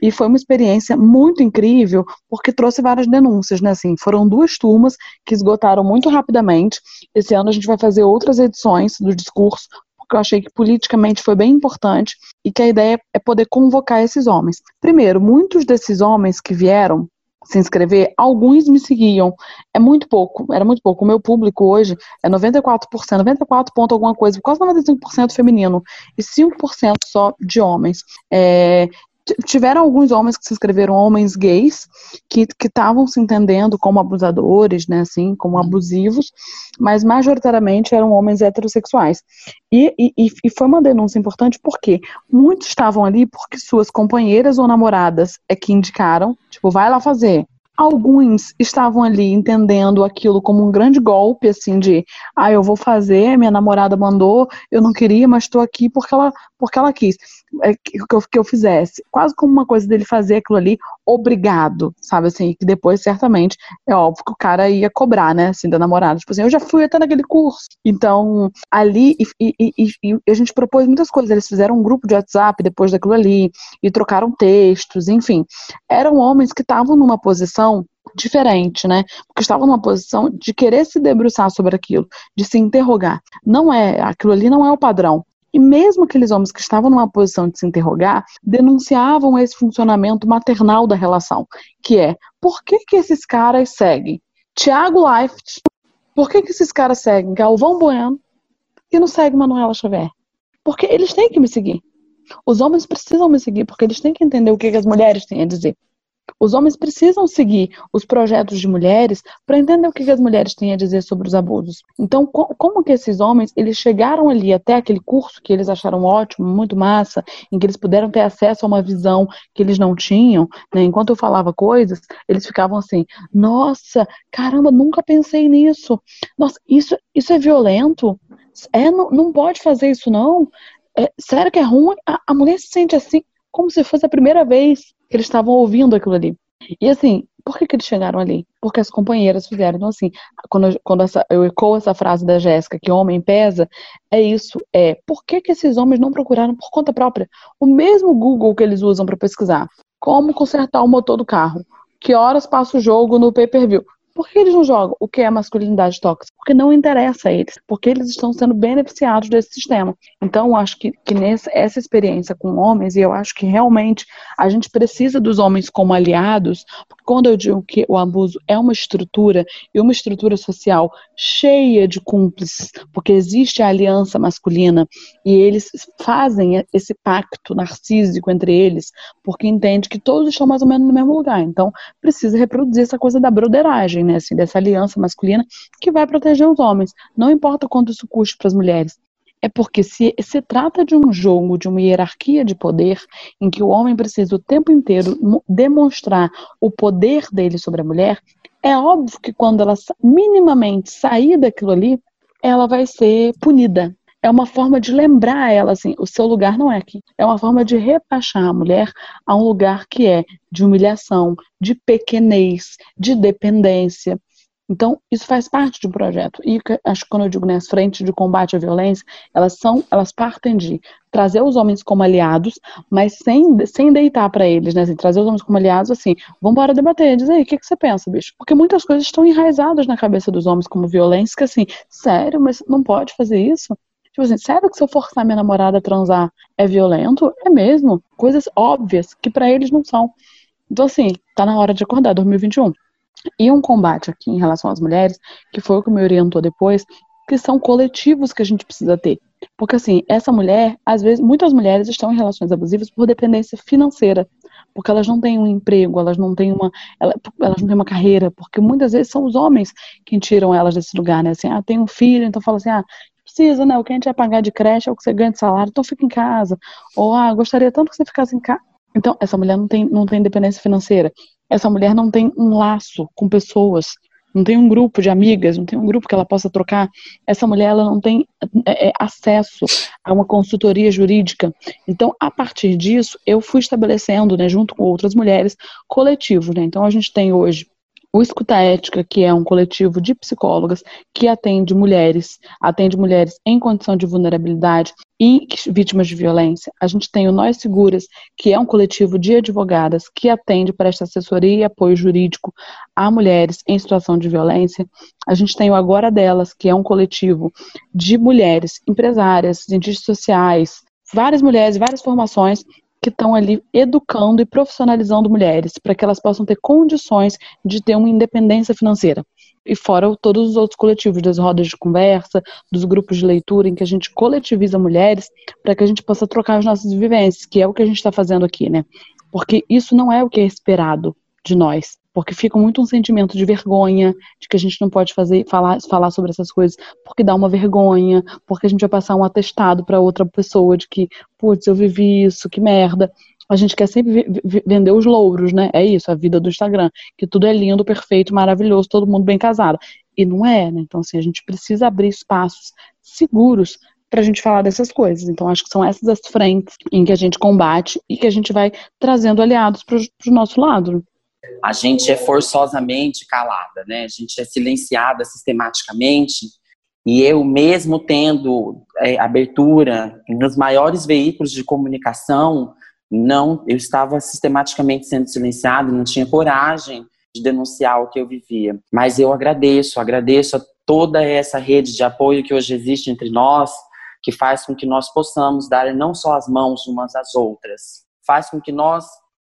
E foi uma experiência muito incrível, porque trouxe várias denúncias, né? Assim, foram duas turmas que esgotaram muito rapidamente. Esse ano a gente vai fazer outras edições do discurso, porque eu achei que politicamente foi bem importante e que a ideia é poder convocar esses homens. Primeiro, muitos desses homens que vieram se inscrever, alguns me seguiam. É muito pouco, era muito pouco. O meu público hoje é 94%, 94 ponto alguma coisa, quase 95% feminino e 5% só de homens. É, tiveram alguns homens que se inscreveram, homens gays, que estavam se entendendo como abusadores, né, assim, como abusivos, mas majoritariamente eram homens heterossexuais. E, e, e foi uma denúncia importante porque muitos estavam ali porque suas companheiras ou namoradas é que indicaram, tipo, vai lá fazer. Alguns estavam ali entendendo aquilo como um grande golpe, assim, de ah, eu vou fazer, minha namorada mandou, eu não queria, mas estou aqui porque ela, porque ela quis. É, que, eu, que eu fizesse. Quase como uma coisa dele fazer aquilo ali obrigado, sabe assim? Que depois, certamente, é óbvio que o cara ia cobrar, né? Assim, da namorada. Tipo assim, eu já fui até naquele curso. Então, ali, e, e, e, e a gente propôs muitas coisas. Eles fizeram um grupo de WhatsApp depois daquilo ali, e trocaram textos, enfim. Eram homens que estavam numa posição diferente, né? Porque estavam numa posição de querer se debruçar sobre aquilo, de se interrogar. Não é, aquilo ali não é o padrão. E mesmo aqueles homens que estavam numa posição de se interrogar, denunciavam esse funcionamento maternal da relação, que é, por que que esses caras seguem Tiago Leifert? Por que que esses caras seguem Galvão Bueno e não segue Manuela Xavier? Porque eles têm que me seguir. Os homens precisam me seguir, porque eles têm que entender o que, que as mulheres têm a dizer. Os homens precisam seguir os projetos de mulheres para entender o que, as mulheres têm a dizer sobre os abusos. Então, co como que esses homens eles chegaram ali até aquele curso que eles acharam ótimo, muito massa, em que eles puderam ter acesso a uma visão que eles não tinham, né? Enquanto eu falava coisas, eles ficavam assim: "Nossa, caramba, nunca pensei nisso. Nossa, isso isso é violento. É, não, não pode fazer isso não. É, sério que é ruim? A, a mulher se sente assim como se fosse a primeira vez que eles estavam ouvindo aquilo ali. E assim, por que, que eles chegaram ali? Porque as companheiras fizeram. Então, assim, quando, quando essa, eu ecoo essa frase da Jéssica, que homem pesa, é isso. É por que, que esses homens não procuraram por conta própria o mesmo Google que eles usam para pesquisar? Como consertar o motor do carro? Que horas passa o jogo no pay-per-view? Por que eles não jogam o que é masculinidade tóxica? Porque não interessa a eles, porque eles estão sendo beneficiados desse sistema. Então, acho que, que nessa, essa experiência com homens, e eu acho que realmente a gente precisa dos homens como aliados, porque quando eu digo que o abuso é uma estrutura, e uma estrutura social cheia de cúmplices, porque existe a aliança masculina, e eles fazem esse pacto narcísico entre eles, porque entende que todos estão mais ou menos no mesmo lugar. Então, precisa reproduzir essa coisa da broderagem né, assim, dessa aliança masculina que vai proteger os homens. Não importa quanto isso custe para as mulheres. É porque se se trata de um jogo, de uma hierarquia de poder, em que o homem precisa o tempo inteiro demonstrar o poder dele sobre a mulher, é óbvio que quando ela minimamente sair daquilo ali, ela vai ser punida, é uma forma de lembrar ela assim, o seu lugar não é aqui. É uma forma de rebaixar a mulher a um lugar que é de humilhação, de pequenez, de dependência. Então, isso faz parte de um projeto. E acho que quando eu digo nas né, frentes de combate à violência, elas são, elas partem de trazer os homens como aliados, mas sem, sem deitar para eles, né? Assim, trazer os homens como aliados, assim, vamos embora debater, diz aí, o que, que você pensa, bicho? Porque muitas coisas estão enraizadas na cabeça dos homens como violência, que assim, sério, mas não pode fazer isso? Tipo assim, sério que se eu forçar minha namorada a transar é violento? É mesmo. Coisas óbvias que para eles não são. Então, assim, tá na hora de acordar, 2021. E um combate aqui em relação às mulheres, que foi o que me orientou depois, que são coletivos que a gente precisa ter. Porque, assim, essa mulher, às vezes, muitas mulheres estão em relações abusivas por dependência financeira. Porque elas não têm um emprego, elas não têm uma, elas não têm uma carreira, porque muitas vezes são os homens que tiram elas desse lugar, né? Assim, ah, tem um filho, então fala assim, ah, precisa, né? O que a gente vai pagar de creche é o que você ganha de salário, então fica em casa. Ou, ah, gostaria tanto que você ficasse em casa. Então, essa mulher não tem, não tem independência financeira. Essa mulher não tem um laço com pessoas. Não tem um grupo de amigas, não tem um grupo que ela possa trocar. Essa mulher ela não tem é, é, acesso a uma consultoria jurídica. Então, a partir disso, eu fui estabelecendo, né, junto com outras mulheres, coletivos. Né? Então, a gente tem hoje o Escuta Ética, que é um coletivo de psicólogas que atende mulheres, atende mulheres em condição de vulnerabilidade e vítimas de violência. A gente tem o Nós Seguras, que é um coletivo de advogadas que atende, presta assessoria e apoio jurídico a mulheres em situação de violência. A gente tem o Agora Delas, que é um coletivo de mulheres empresárias, cientistas sociais, várias mulheres, várias formações que estão ali educando e profissionalizando mulheres para que elas possam ter condições de ter uma independência financeira. E fora todos os outros coletivos, das rodas de conversa, dos grupos de leitura, em que a gente coletiviza mulheres para que a gente possa trocar as nossas vivências, que é o que a gente está fazendo aqui, né? Porque isso não é o que é esperado de nós porque fica muito um sentimento de vergonha, de que a gente não pode fazer, falar, falar sobre essas coisas, porque dá uma vergonha, porque a gente vai passar um atestado para outra pessoa de que, putz, eu vivi isso, que merda. A gente quer sempre vender os louros, né? É isso, a vida do Instagram, que tudo é lindo, perfeito, maravilhoso, todo mundo bem casado. E não é, né? Então, assim, a gente precisa abrir espaços seguros para a gente falar dessas coisas. Então, acho que são essas as frentes em que a gente combate e que a gente vai trazendo aliados para o nosso lado a gente é forçosamente calada, né? A gente é silenciada sistematicamente. E eu, mesmo tendo é, abertura nos maiores veículos de comunicação, não, eu estava sistematicamente sendo silenciada, não tinha coragem de denunciar o que eu vivia. Mas eu agradeço, agradeço a toda essa rede de apoio que hoje existe entre nós, que faz com que nós possamos dar não só as mãos umas às outras, faz com que nós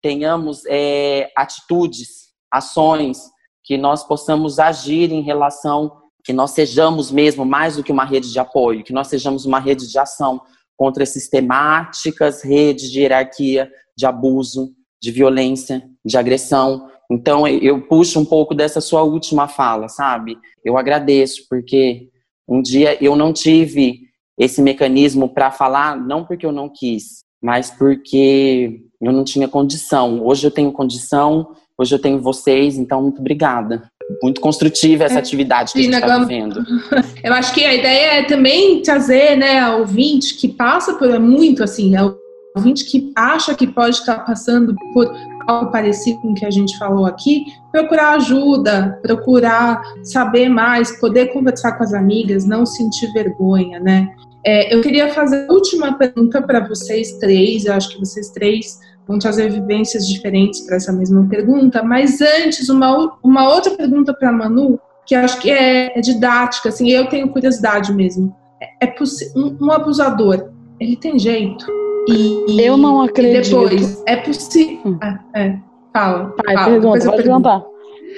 tenhamos é, atitudes, ações, que nós possamos agir em relação, que nós sejamos mesmo mais do que uma rede de apoio, que nós sejamos uma rede de ação, contra sistemáticas redes de hierarquia, de abuso, de violência, de agressão. Então, eu puxo um pouco dessa sua última fala, sabe? Eu agradeço, porque um dia eu não tive esse mecanismo para falar, não porque eu não quis, mas porque eu não tinha condição. Hoje eu tenho condição, hoje eu tenho vocês, então muito obrigada. Muito construtiva essa é, atividade que sim, a gente está vivendo. Eu acho que a ideia é também trazer, né, ouvinte que passa por muito assim, ao ouvinte que acha que pode estar passando por algo parecido com o que a gente falou aqui, procurar ajuda, procurar saber mais, poder conversar com as amigas, não sentir vergonha, né? É, eu queria fazer a última pergunta para vocês três, eu acho que vocês três vão trazer vivências diferentes para essa mesma pergunta, mas antes, uma, uma outra pergunta para a Manu, que acho que é, é, didática, assim, eu tenho curiosidade mesmo. É, é um, um, abusador, ele tem jeito? E, eu não acredito. E depois, é possível. Hum. Ah, é, fala. Pai, fala, pergunta, pode perguntar.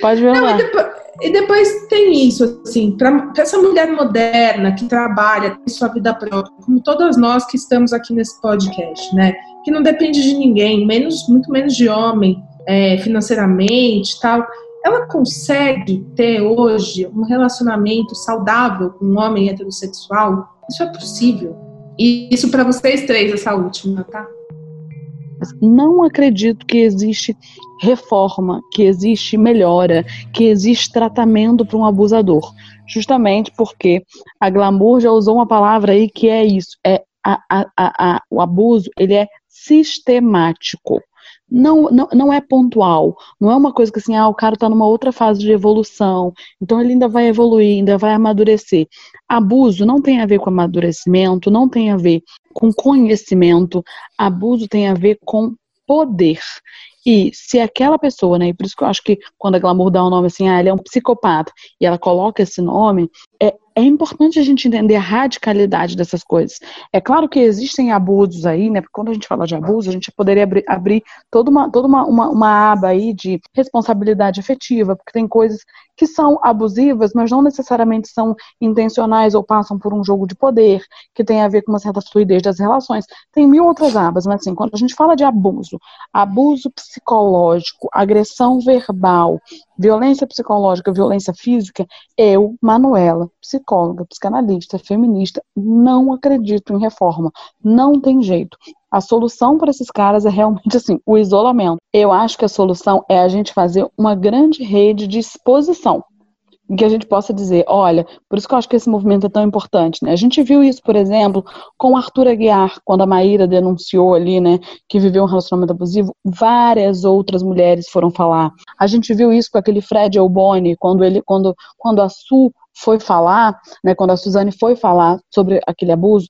Pode perguntar. Não, depois, e depois tem isso, assim, para essa mulher moderna que trabalha, tem sua vida própria, como todas nós que estamos aqui nesse podcast, né? Que não depende de ninguém, menos, muito menos de homem, é, financeiramente tal. Ela consegue ter hoje um relacionamento saudável com um homem heterossexual? Isso é possível. E isso para vocês três, essa última, tá? Não acredito que existe reforma, que existe melhora, que existe tratamento para um abusador. Justamente porque a Glamour já usou uma palavra aí que é isso, é a, a, a, o abuso ele é sistemático não, não, não é pontual, não é uma coisa que assim, ah, o cara está numa outra fase de evolução, então ele ainda vai evoluir, ainda vai amadurecer. Abuso não tem a ver com amadurecimento, não tem a ver com conhecimento, abuso tem a ver com poder. E se aquela pessoa, né, e por isso que eu acho que quando a Glamour dá o um nome assim, ah, ele é um psicopata, e ela coloca esse nome, é, é importante a gente entender a radicalidade dessas coisas. É claro que existem abusos aí, né? Porque quando a gente fala de abuso, a gente poderia abrir, abrir toda, uma, toda uma, uma, uma aba aí de responsabilidade efetiva, porque tem coisas que são abusivas, mas não necessariamente são intencionais ou passam por um jogo de poder, que tem a ver com uma certa fluidez das relações. Tem mil outras abas, mas assim, quando a gente fala de abuso, abuso psicológico, agressão verbal, violência psicológica, violência física, eu, Manuela, psicóloga, psicanalista, feminista, não acredito em reforma. Não tem jeito. A solução para esses caras é realmente assim, o isolamento. Eu acho que a solução é a gente fazer uma grande rede de exposição em que a gente possa dizer, olha, por isso que eu acho que esse movimento é tão importante, né? A gente viu isso, por exemplo, com Arthur Aguiar, quando a Maíra denunciou ali, né, que viveu um relacionamento abusivo, várias outras mulheres foram falar. A gente viu isso com aquele Fred Elboni, quando ele, quando, quando a Su foi falar, né, quando a Suzane foi falar sobre aquele abuso,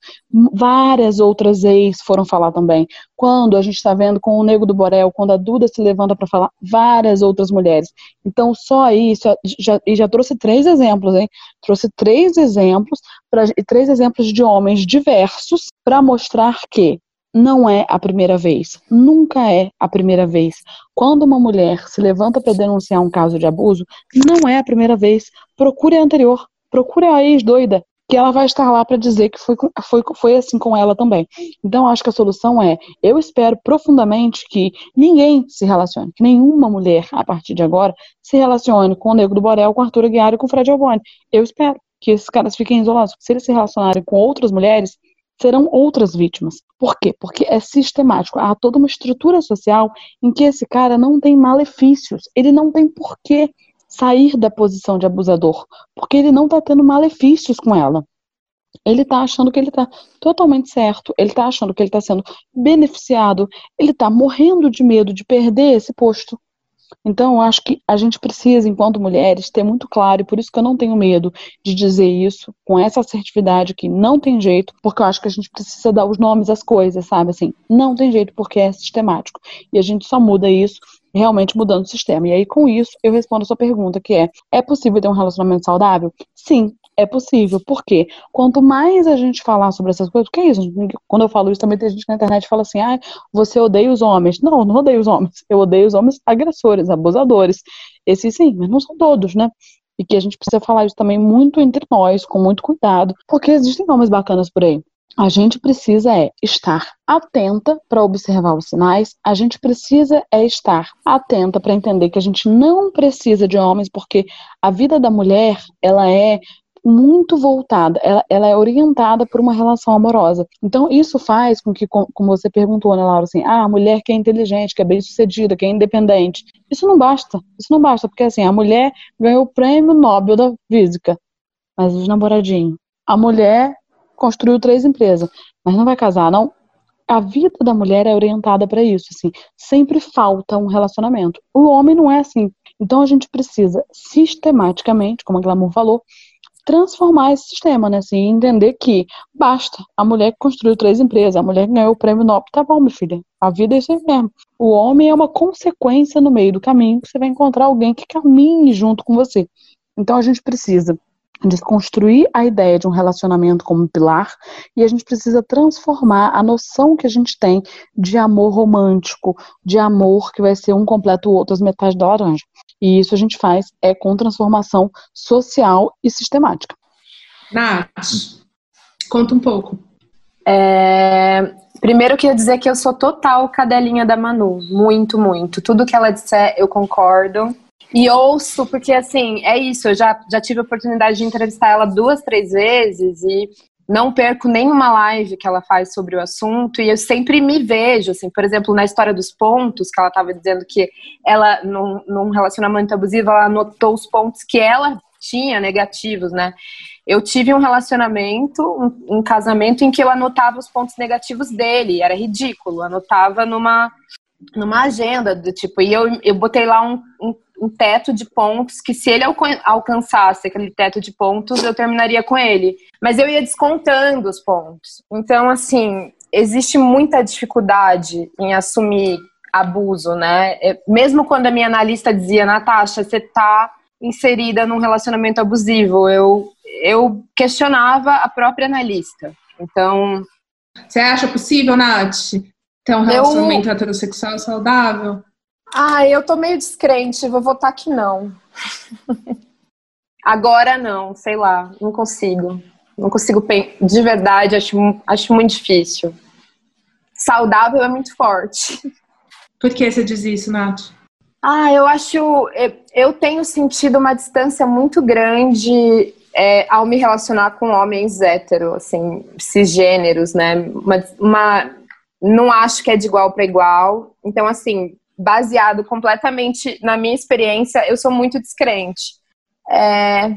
várias outras ex foram falar também. Quando a gente está vendo com o Nego do Borel, quando a Duda se levanta para falar, várias outras mulheres. Então, só isso, já, e já trouxe três exemplos, hein? Trouxe três exemplos, pra, três exemplos de homens diversos para mostrar que não é a primeira vez, nunca é a primeira vez. Quando uma mulher se levanta para denunciar um caso de abuso, não é a primeira vez. Procure a anterior, procure a ex-doida, que ela vai estar lá para dizer que foi, foi, foi assim com ela também. Então, acho que a solução é: eu espero profundamente que ninguém se relacione, que nenhuma mulher, a partir de agora, se relacione com o Negro do Borel, com Arthur Aguiar e com Fred Alboni. Eu espero que esses caras fiquem isolados. Se eles se relacionarem com outras mulheres, serão outras vítimas. Por quê? Porque é sistemático. Há toda uma estrutura social em que esse cara não tem malefícios. Ele não tem por que sair da posição de abusador, porque ele não está tendo malefícios com ela. Ele está achando que ele está totalmente certo, ele está achando que ele está sendo beneficiado, ele está morrendo de medo de perder esse posto. Então, eu acho que a gente precisa, enquanto mulheres, ter muito claro, e por isso que eu não tenho medo de dizer isso com essa assertividade que não tem jeito, porque eu acho que a gente precisa dar os nomes às coisas, sabe? Assim, não tem jeito porque é sistemático. E a gente só muda isso realmente mudando o sistema. E aí, com isso, eu respondo a sua pergunta, que é: é possível ter um relacionamento saudável? Sim, é possível. Por quê? Quanto mais a gente falar sobre essas coisas, que é isso? Quando eu falo isso, também tem gente na internet que fala assim: ah, você odeia os homens. Não, não odeio os homens. Eu odeio os homens agressores, abusadores. Esses sim, mas não são todos, né? E que a gente precisa falar isso também muito entre nós, com muito cuidado, porque existem homens bacanas por aí. A gente precisa é estar atenta para observar os sinais, a gente precisa é estar atenta para entender que a gente não precisa de homens, porque a vida da mulher, ela é muito voltada, ela, ela, é orientada por uma relação amorosa. Então, isso faz com que, como você perguntou, né, Laura, assim, ah, a mulher que é inteligente, que é bem-sucedida, que é independente. Isso não basta, isso não basta, porque assim, a mulher ganhou o prêmio Nobel da Física, mas os namoradinhos. A mulher construiu três empresas, mas não vai casar, não. A vida da mulher é orientada para isso, assim. Sempre falta um relacionamento. O homem não é assim. Então a gente precisa sistematicamente, como a Glamour falou, transformar esse sistema, né? Assim, entender que basta. A mulher que construiu três empresas, a mulher que ganhou o prêmio Nobel, tá bom, minha filha. A vida é isso aí mesmo. O homem é uma consequência no meio do caminho que você vai encontrar alguém que caminhe junto com você. Então a gente precisa desconstruir a ideia de um relacionamento como pilar e a gente precisa transformar a noção que a gente tem de amor romântico, de amor que vai ser um completo o outro, as metades da laranja. E isso a gente faz é com transformação social e sistemática. Nath, conta um pouco. É... Primeiro eu queria dizer que eu sou total cadelinha da Manu, muito, muito. Tudo que ela disser eu concordo. E ouço, porque assim, é isso, eu já, já tive a oportunidade de entrevistar ela duas, três vezes e não perco nenhuma live que ela faz sobre o assunto e eu sempre me vejo, assim, por exemplo, na história dos pontos, que ela estava dizendo que ela, num, num relacionamento abusivo, ela anotou os pontos que ela tinha negativos, né? Eu tive um relacionamento, um, um casamento em que eu anotava os pontos negativos dele, era ridículo, anotava numa numa agenda do tipo, e eu, eu botei lá um, um um teto de pontos que se ele alcançasse aquele teto de pontos, eu terminaria com ele. Mas eu ia descontando os pontos. Então, assim, existe muita dificuldade em assumir abuso, né? É, mesmo quando a minha analista dizia, Natasha, você tá inserida num relacionamento abusivo, eu, eu questionava a própria analista. Então. Você acha possível, Nath, ter um relacionamento eu... heterossexual saudável? Ah, eu tô meio descrente, vou votar que não. Agora não, sei lá, não consigo. Não consigo, de verdade, acho, acho muito difícil. Saudável é muito forte. Por que você diz isso, Nath? Ah, eu acho. Eu tenho sentido uma distância muito grande é, ao me relacionar com homens héteros, assim, cisgêneros, né? Uma, uma, não acho que é de igual para igual. Então, assim, baseado completamente na minha experiência, eu sou muito descrente. É,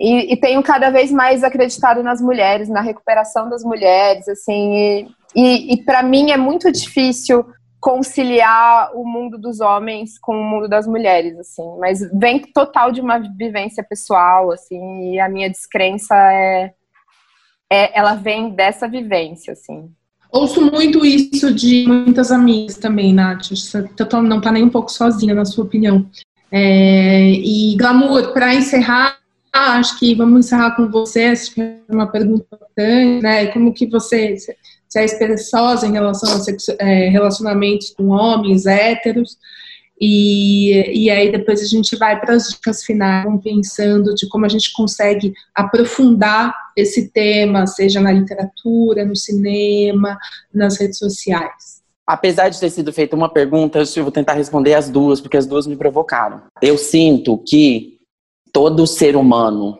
e, e, tenho cada vez mais acreditado nas mulheres, na recuperação das mulheres, assim, e, e, e para mim é muito difícil conciliar o mundo dos homens com o mundo das mulheres, assim, mas vem total de uma vivência pessoal, assim, e a minha descrença é, é ela vem dessa vivência, assim. Ouço muito isso de muitas amigas também, Nath. Você tá não está nem um pouco sozinha, na sua opinião. É, e Glamour, para encerrar, acho que vamos encerrar com você. Acho que é uma pergunta importante, né? Como que você, você é esperançosa em relação a é, relacionamentos com homens héteros? E, e aí depois a gente vai para as dicas finais, pensando de como a gente consegue aprofundar esse tema, seja na literatura, no cinema, nas redes sociais. Apesar de ter sido feita uma pergunta, eu vou tentar responder as duas, porque as duas me provocaram. Eu sinto que todo ser humano,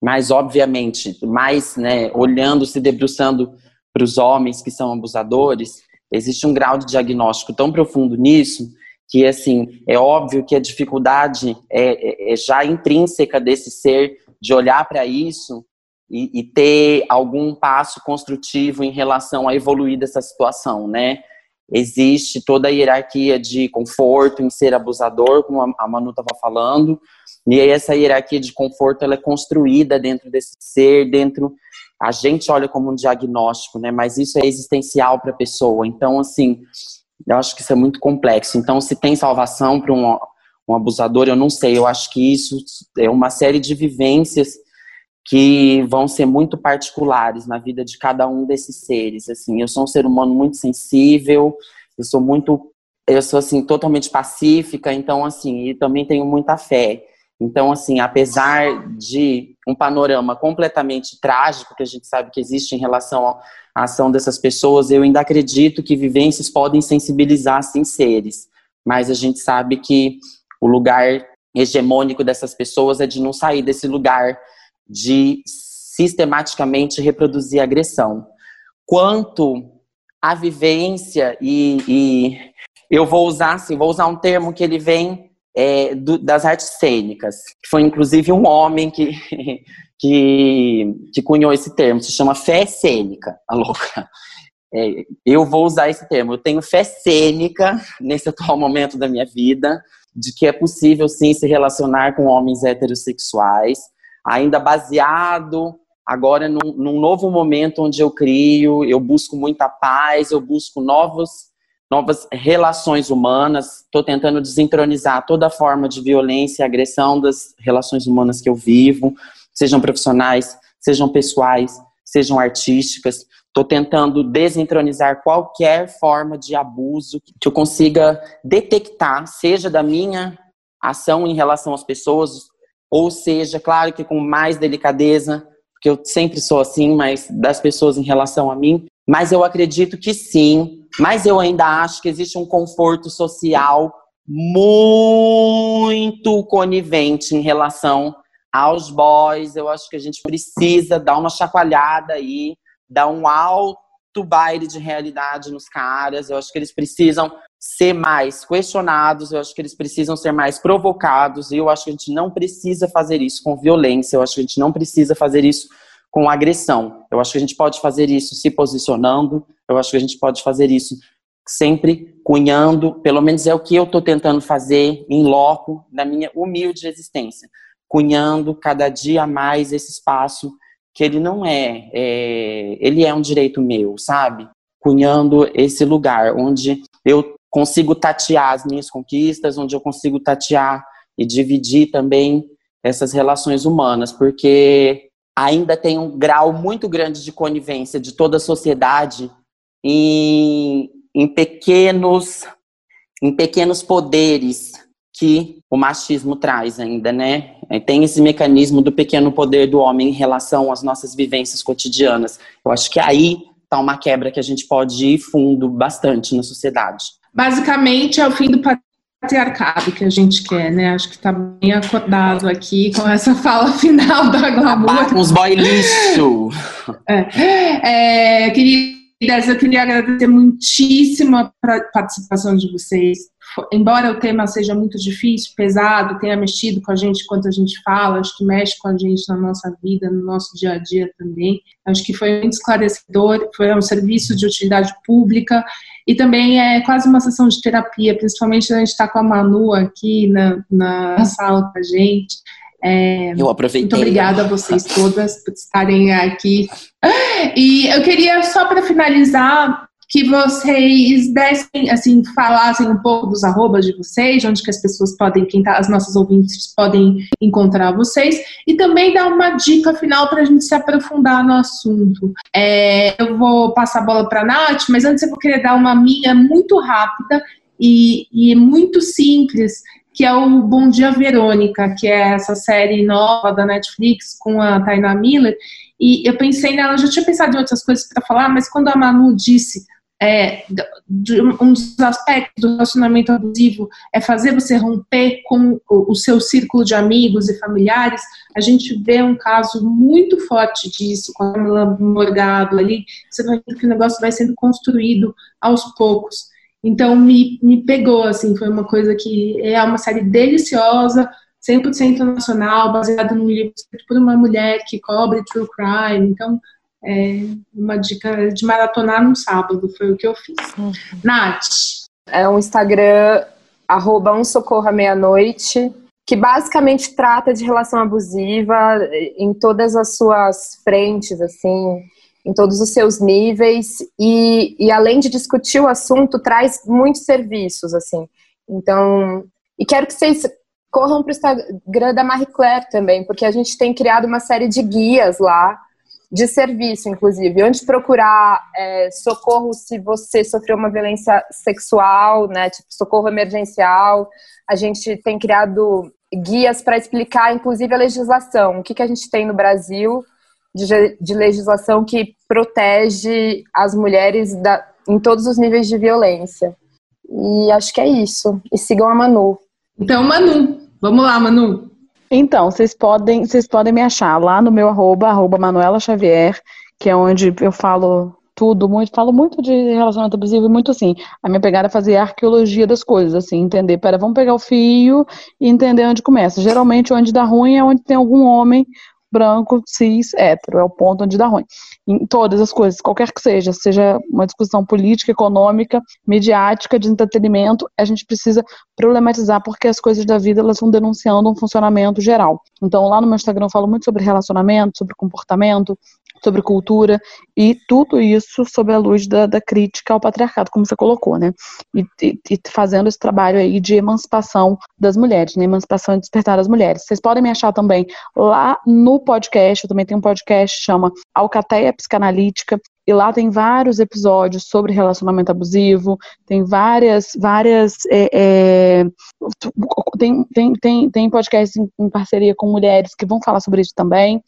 mas obviamente, mais né, olhando, se debruçando para os homens que são abusadores, existe um grau de diagnóstico tão profundo nisso que assim é óbvio que a dificuldade é, é, é já intrínseca desse ser de olhar para isso e, e, ter algum passo construtivo em relação a evoluir dessa situação, né? Existe toda a hierarquia de conforto em ser abusador, como a Manu estava falando, e aí essa hierarquia de conforto ela é construída dentro desse ser, dentro a gente olha como um diagnóstico, né? Mas isso é existencial para a pessoa. Então, assim, eu acho que isso é muito complexo. Então, se tem salvação para um, um abusador, eu não sei. Eu acho que isso é uma série de vivências que vão ser muito particulares na vida de cada um desses seres. Assim, eu sou um ser humano muito sensível, eu sou muito, eu sou assim totalmente pacífica, então assim, e também tenho muita fé. Então, assim, apesar de um panorama completamente trágico que a gente sabe que existe em relação à ação dessas pessoas, eu ainda acredito que vivências podem sensibilizar, sim, seres. Mas a gente sabe que o lugar hegemônico dessas pessoas é de não sair desse lugar de sistematicamente reproduzir agressão. Quanto à vivência, e, e eu vou usar, assim, vou usar um termo que ele vem é, do, das artes cênicas, foi inclusive um homem que, que, que cunhou esse termo, se chama fé cênica, a louca. É, eu vou usar esse termo, eu tenho fé cênica nesse atual momento da minha vida, de que é possível sim se relacionar com homens heterossexuais, ainda baseado agora num, num, novo momento onde eu crio, eu busco muita paz, eu busco novos, novas relações humanas, estou tentando desentronizar toda forma de violência e agressão das relações humanas que eu vivo, sejam profissionais, sejam pessoais, sejam artísticas. Estou tentando desentronizar qualquer forma de abuso que eu consiga detectar, seja da minha ação em relação às pessoas, ou seja, claro que com mais delicadeza, porque eu sempre sou assim, mas das pessoas em relação a mim. Mas eu acredito que sim, mas eu ainda acho que existe um conforto social muito conivente em relação aos boys. Eu acho que a gente precisa dar uma chacoalhada aí, dar um alto baile de realidade nos caras. Eu acho que eles precisam ser mais questionados, eu acho que eles precisam ser mais provocados, e eu acho que a gente não precisa fazer isso com violência, eu acho que a gente não precisa fazer isso com agressão. Eu acho que a gente pode fazer isso se posicionando, eu acho que a gente pode fazer isso sempre cunhando, pelo menos é o que eu estou tentando fazer em loco na minha humilde existência, cunhando cada dia mais esse espaço que ele não é, é ele é um direito meu, sabe? Cunhando esse lugar onde eu consigo tatear as minhas conquistas, onde eu consigo tatear e dividir também essas relações humanas, porque ainda tem um grau muito grande de conivência de toda a sociedade em, em pequenos em pequenos poderes que o machismo traz ainda, né? Tem esse mecanismo do pequeno poder do homem em relação às nossas vivências cotidianas. Eu acho que aí está uma quebra que a gente pode ir fundo bastante na sociedade. Basicamente, é o fim do patriarcado que a gente quer, né? Acho que está bem acordado aqui com essa fala final da Glamour. Com os boy lixo! É, é, queridas, eu queria agradecer muitíssimo a participação de vocês embora o tema seja muito difícil, pesado, tenha mexido com a gente enquanto a gente fala, acho que mexe com a gente na nossa vida, no nosso dia a dia também. Acho que foi muito esclarecedor, foi um serviço de utilidade pública e também é quase uma sessão de terapia, principalmente a gente está com a Manu aqui na, na sala com a gente. É, eu aproveitei. Muito obrigada a vocês todas por estarem aqui. E eu queria, só para finalizar, que vocês dessem, assim, falassem um pouco dos arrobas de vocês, onde que as pessoas podem, quem tá, as nossas ouvintes podem encontrar vocês, e também dar uma dica final para a gente se aprofundar no assunto. É, eu vou passar a bola para a Nath, mas antes eu vou querer dar uma minha muito rápida e, e muito simples, que é o Bom Dia Verônica, que é essa série nova da Netflix com a Taina Miller, e eu pensei nela, já tinha pensado em outras coisas para falar, mas quando a Manu disse é, um dos aspectos do relacionamento abusivo é fazer você romper com o, seu círculo de amigos e familiares. A gente vê um caso muito forte disso com a Camila Morgado ali. Você vai que o negócio vai sendo construído aos poucos. Então me, me pegou, assim, foi uma coisa que é uma série deliciosa, 100% nacional, baseada num livro escrito por uma mulher que cobre true crime. Então, é uma dica de maratonar no sábado, foi o que eu fiz. Uhum. Nath. É um Instagram, arroba um socorro à meia-noite, que basicamente trata de relação abusiva em todas as suas frentes, assim, em todos os seus níveis, e, e além de discutir o assunto, traz muitos serviços, assim. Então, e quero que vocês corram para o Instagram da Marie Claire também, porque a gente tem criado uma série de guias lá, de serviço, inclusive. Antes de procurar é, socorro se você sofreu uma violência sexual, né, tipo socorro emergencial, a gente tem criado guias para explicar, inclusive, a legislação. O que, que a gente tem no Brasil de, de legislação que protege as mulheres da, em todos os níveis de violência. E acho que é isso. E sigam a Manu. Então, Manu, vamos lá, Manu. Então, vocês podem, vocês podem me achar lá no meu arroba, arroba Manuela Xavier, que é onde eu falo tudo, muito, falo muito de relacionamento abusivo e muito assim. A minha pegada é fazer arqueologia das coisas, assim, entender, pera, vamos pegar o fio e entender onde começa. Geralmente onde dá ruim é onde tem algum homem branco, cis, hétero. É o ponto onde dá ruim. Em todas as coisas, qualquer que seja, seja uma discussão política, econômica, mediática, de entretenimento, a gente precisa problematizar porque as coisas da vida elas vão denunciando um funcionamento geral. Então, lá no meu Instagram eu falo muito sobre relacionamento, sobre comportamento, sobre cultura e tudo isso sob a luz da, da crítica ao patriarcado, como você colocou, né? E, e, e, fazendo esse trabalho aí de emancipação das mulheres, né? Emancipação e despertar das mulheres. Vocês podem me achar também lá no podcast, eu também tenho um podcast que chama Alcateia Psicanalítica, e lá tem vários episódios sobre relacionamento abusivo, tem várias, várias. É, é, tem, tem, tem, tem podcasts em, em parceria com mulheres que vão falar sobre isso também.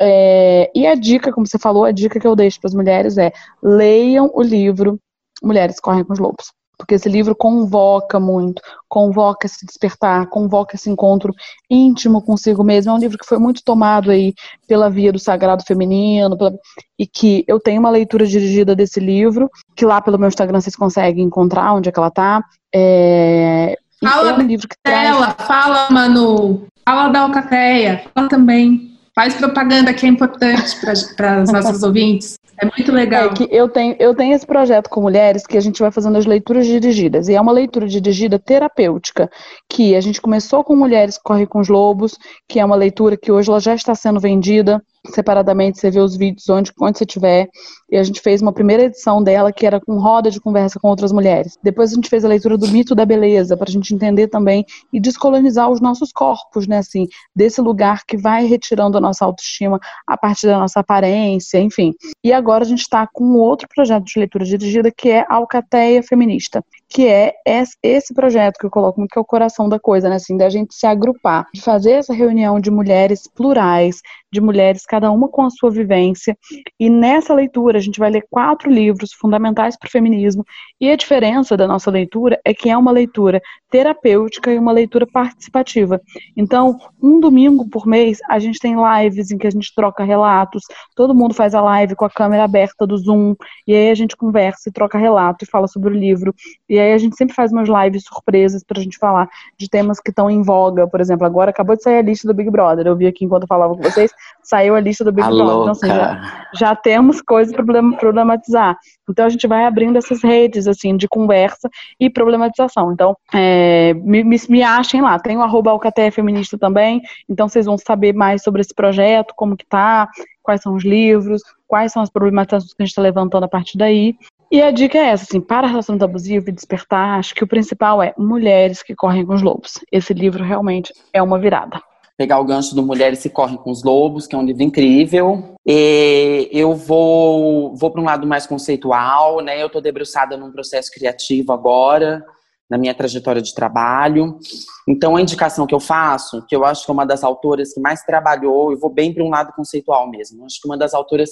É, e a dica, como você falou, a dica que eu deixo para as mulheres é leiam o livro Mulheres Correm com os Lobos. Porque esse livro convoca muito, convoca esse despertar, convoca esse encontro íntimo consigo mesmo. É um livro que foi muito tomado aí pela via do sagrado feminino, pela... e que eu tenho uma leitura dirigida desse livro, que lá pelo meu Instagram vocês conseguem encontrar onde é que ela está. É... Fala é um livro que dela, traz... fala, Manu. Fala da Alcateia, fala também. Faz propaganda que é importante para os nossos ouvintes. É muito legal. É que eu tenho, eu tenho esse projeto com mulheres que a gente vai fazendo as leituras dirigidas. E é uma leitura dirigida terapêutica, que a gente começou com Mulheres que Correm com os Lobos, que é uma leitura que hoje ela já está sendo vendida separadamente, você vê os vídeos onde, onde você tiver. E a gente fez uma primeira edição dela que era com roda de conversa com outras mulheres. Depois a gente fez a leitura do mito da beleza, para a gente entender também e descolonizar os nossos corpos, né? Assim, desse lugar que vai retirando a nossa autoestima a partir da nossa aparência, enfim. E agora a gente está com outro projeto de leitura dirigida que é Alcateia Feminista, que é esse projeto que eu coloco muito que é o coração da coisa, né? Assim, da gente se agrupar, de fazer essa reunião de mulheres plurais, de mulheres, cada uma com a sua vivência. E nessa leitura, a gente vai ler quatro livros fundamentais para o feminismo. E a diferença da nossa leitura é que é uma leitura terapêutica e uma leitura participativa. Então, um domingo por mês, a gente tem lives em que a gente troca relatos, todo mundo faz a live com a câmera aberta do Zoom, e aí a gente conversa e troca relato e fala sobre o livro. E aí a gente sempre faz umas lives surpresas para a gente falar de temas que estão em voga. Por exemplo, agora acabou de sair a lista do Big Brother. Eu vi aqui enquanto eu falava com vocês saiu a lista do Big Brother. Então, assim, já, já, temos coisas para problematizar. Então, a gente vai abrindo essas redes, assim, de conversa e problematização. Então, é, me, me, me, achem lá. Tem o arroba Alcateia Feminista também. Então, vocês vão saber mais sobre esse projeto, como que tá, quais são os livros, quais são as problematizações que a gente está levantando a partir daí. E a dica é essa, assim, para relacionamento abusivo e despertar, acho que o principal é mulheres que correm com os lobos. Esse livro realmente é uma virada pegar o gancho do Mulheres se Correm com os Lobos, que é um livro incrível. E eu vou, vou para um lado mais conceitual, né? Eu estou debruçada num processo criativo agora, na minha trajetória de trabalho. Então, a indicação que eu faço, que eu acho que é uma das autoras que mais trabalhou, eu vou bem para um lado conceitual mesmo. Acho que uma das autoras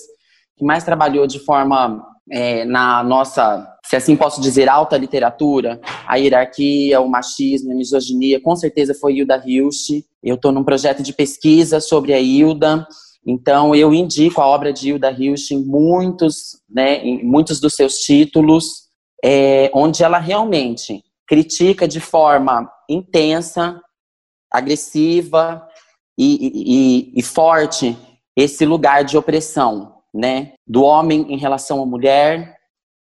que mais trabalhou de forma é, na nossa, se assim posso dizer, alta literatura, a hierarquia, o machismo, a misoginia, com certeza foi Hilda Hilst. Eu estou num projeto de pesquisa sobre a Hilda, então eu indico a obra de Hilda Hilst em muitos, né, em muitos dos seus títulos, é, onde ela realmente critica de forma intensa, agressiva e, e, e forte esse lugar de opressão, né, do homem em relação à mulher,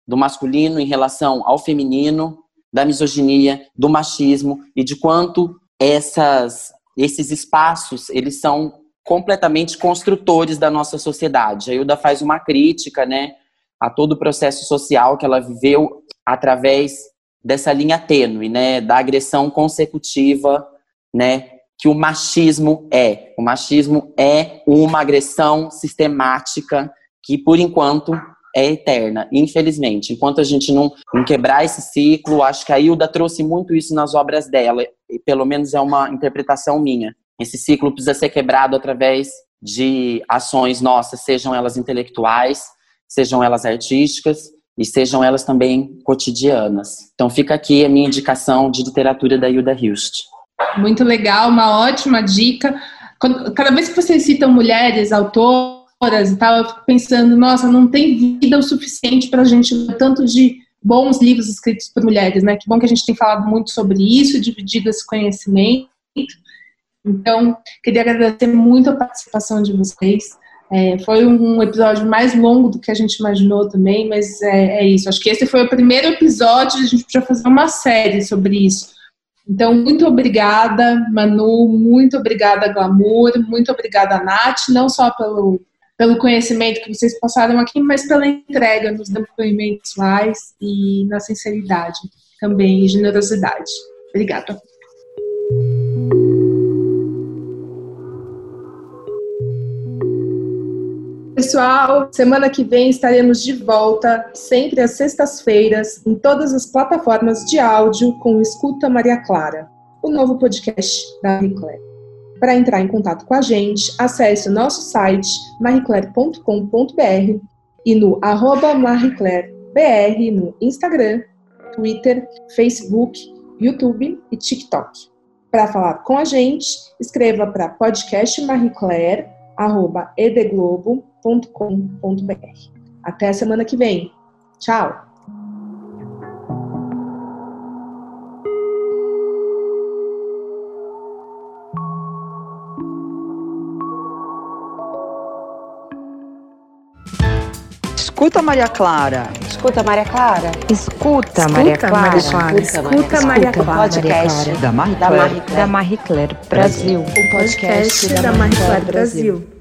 do masculino em relação ao feminino, da misoginia, do machismo e de quanto essas, esses espaços eles são completamente construtores da nossa sociedade. A Hilda faz uma crítica, né, a todo o processo social que ela viveu através dessa linha tênue, né, da agressão consecutiva, né, que o machismo é. O machismo é uma agressão sistemática que, por enquanto, é eterna, infelizmente. Enquanto a gente não, não, quebrar esse ciclo, acho que a Hilda trouxe muito isso nas obras dela. e pelo menos é uma interpretação minha. Esse ciclo precisa ser quebrado através de ações nossas, sejam elas intelectuais, sejam elas artísticas e sejam elas também cotidianas. Então fica aqui a minha indicação de literatura da Hilda Hilst. Muito legal, uma ótima dica. Cada vez que vocês citam mulheres autoras e tal, eu fico pensando, nossa, não tem vida o suficiente para a gente tanto de bons livros escritos por mulheres, né? Que bom que a gente tem falado muito sobre isso, dividido esse conhecimento. Então, queria agradecer muito a participação de vocês. É, foi um episódio mais longo do que a gente imaginou também, mas é, é, isso. Acho que esse foi o primeiro episódio, a gente podia fazer uma série sobre isso. Então, muito obrigada, Manu, muito obrigada, Glamour, muito obrigada, Nath, não só pelo, pelo conhecimento que vocês passaram aqui, mas pela entrega nos depoimentos mais e na sinceridade também e generosidade. Obrigada. Pessoal, semana que vem estaremos de volta, sempre às sextas-feiras, em todas as plataformas de áudio com Escuta Maria Clara, o novo podcast da Marie Claire. Para entrar em contato com a gente, acesse o nosso site marieclaire.com.br e no arroba marieclairebr no Instagram, Twitter, Facebook, YouTube e TikTok. Para falar com a gente, escreva para podcastmarieclaire.edeglobo.com www.cultura.com.br. Até a semana que vem. Tchau! Escuta, Maria Clara. Escuta, Maria Clara. Escuta, Maria Clara. Escuta, Maria Clara. Podcast da Marie Claire. Da Marie Claire Brasil. O podcast da Marie Claire Brasil.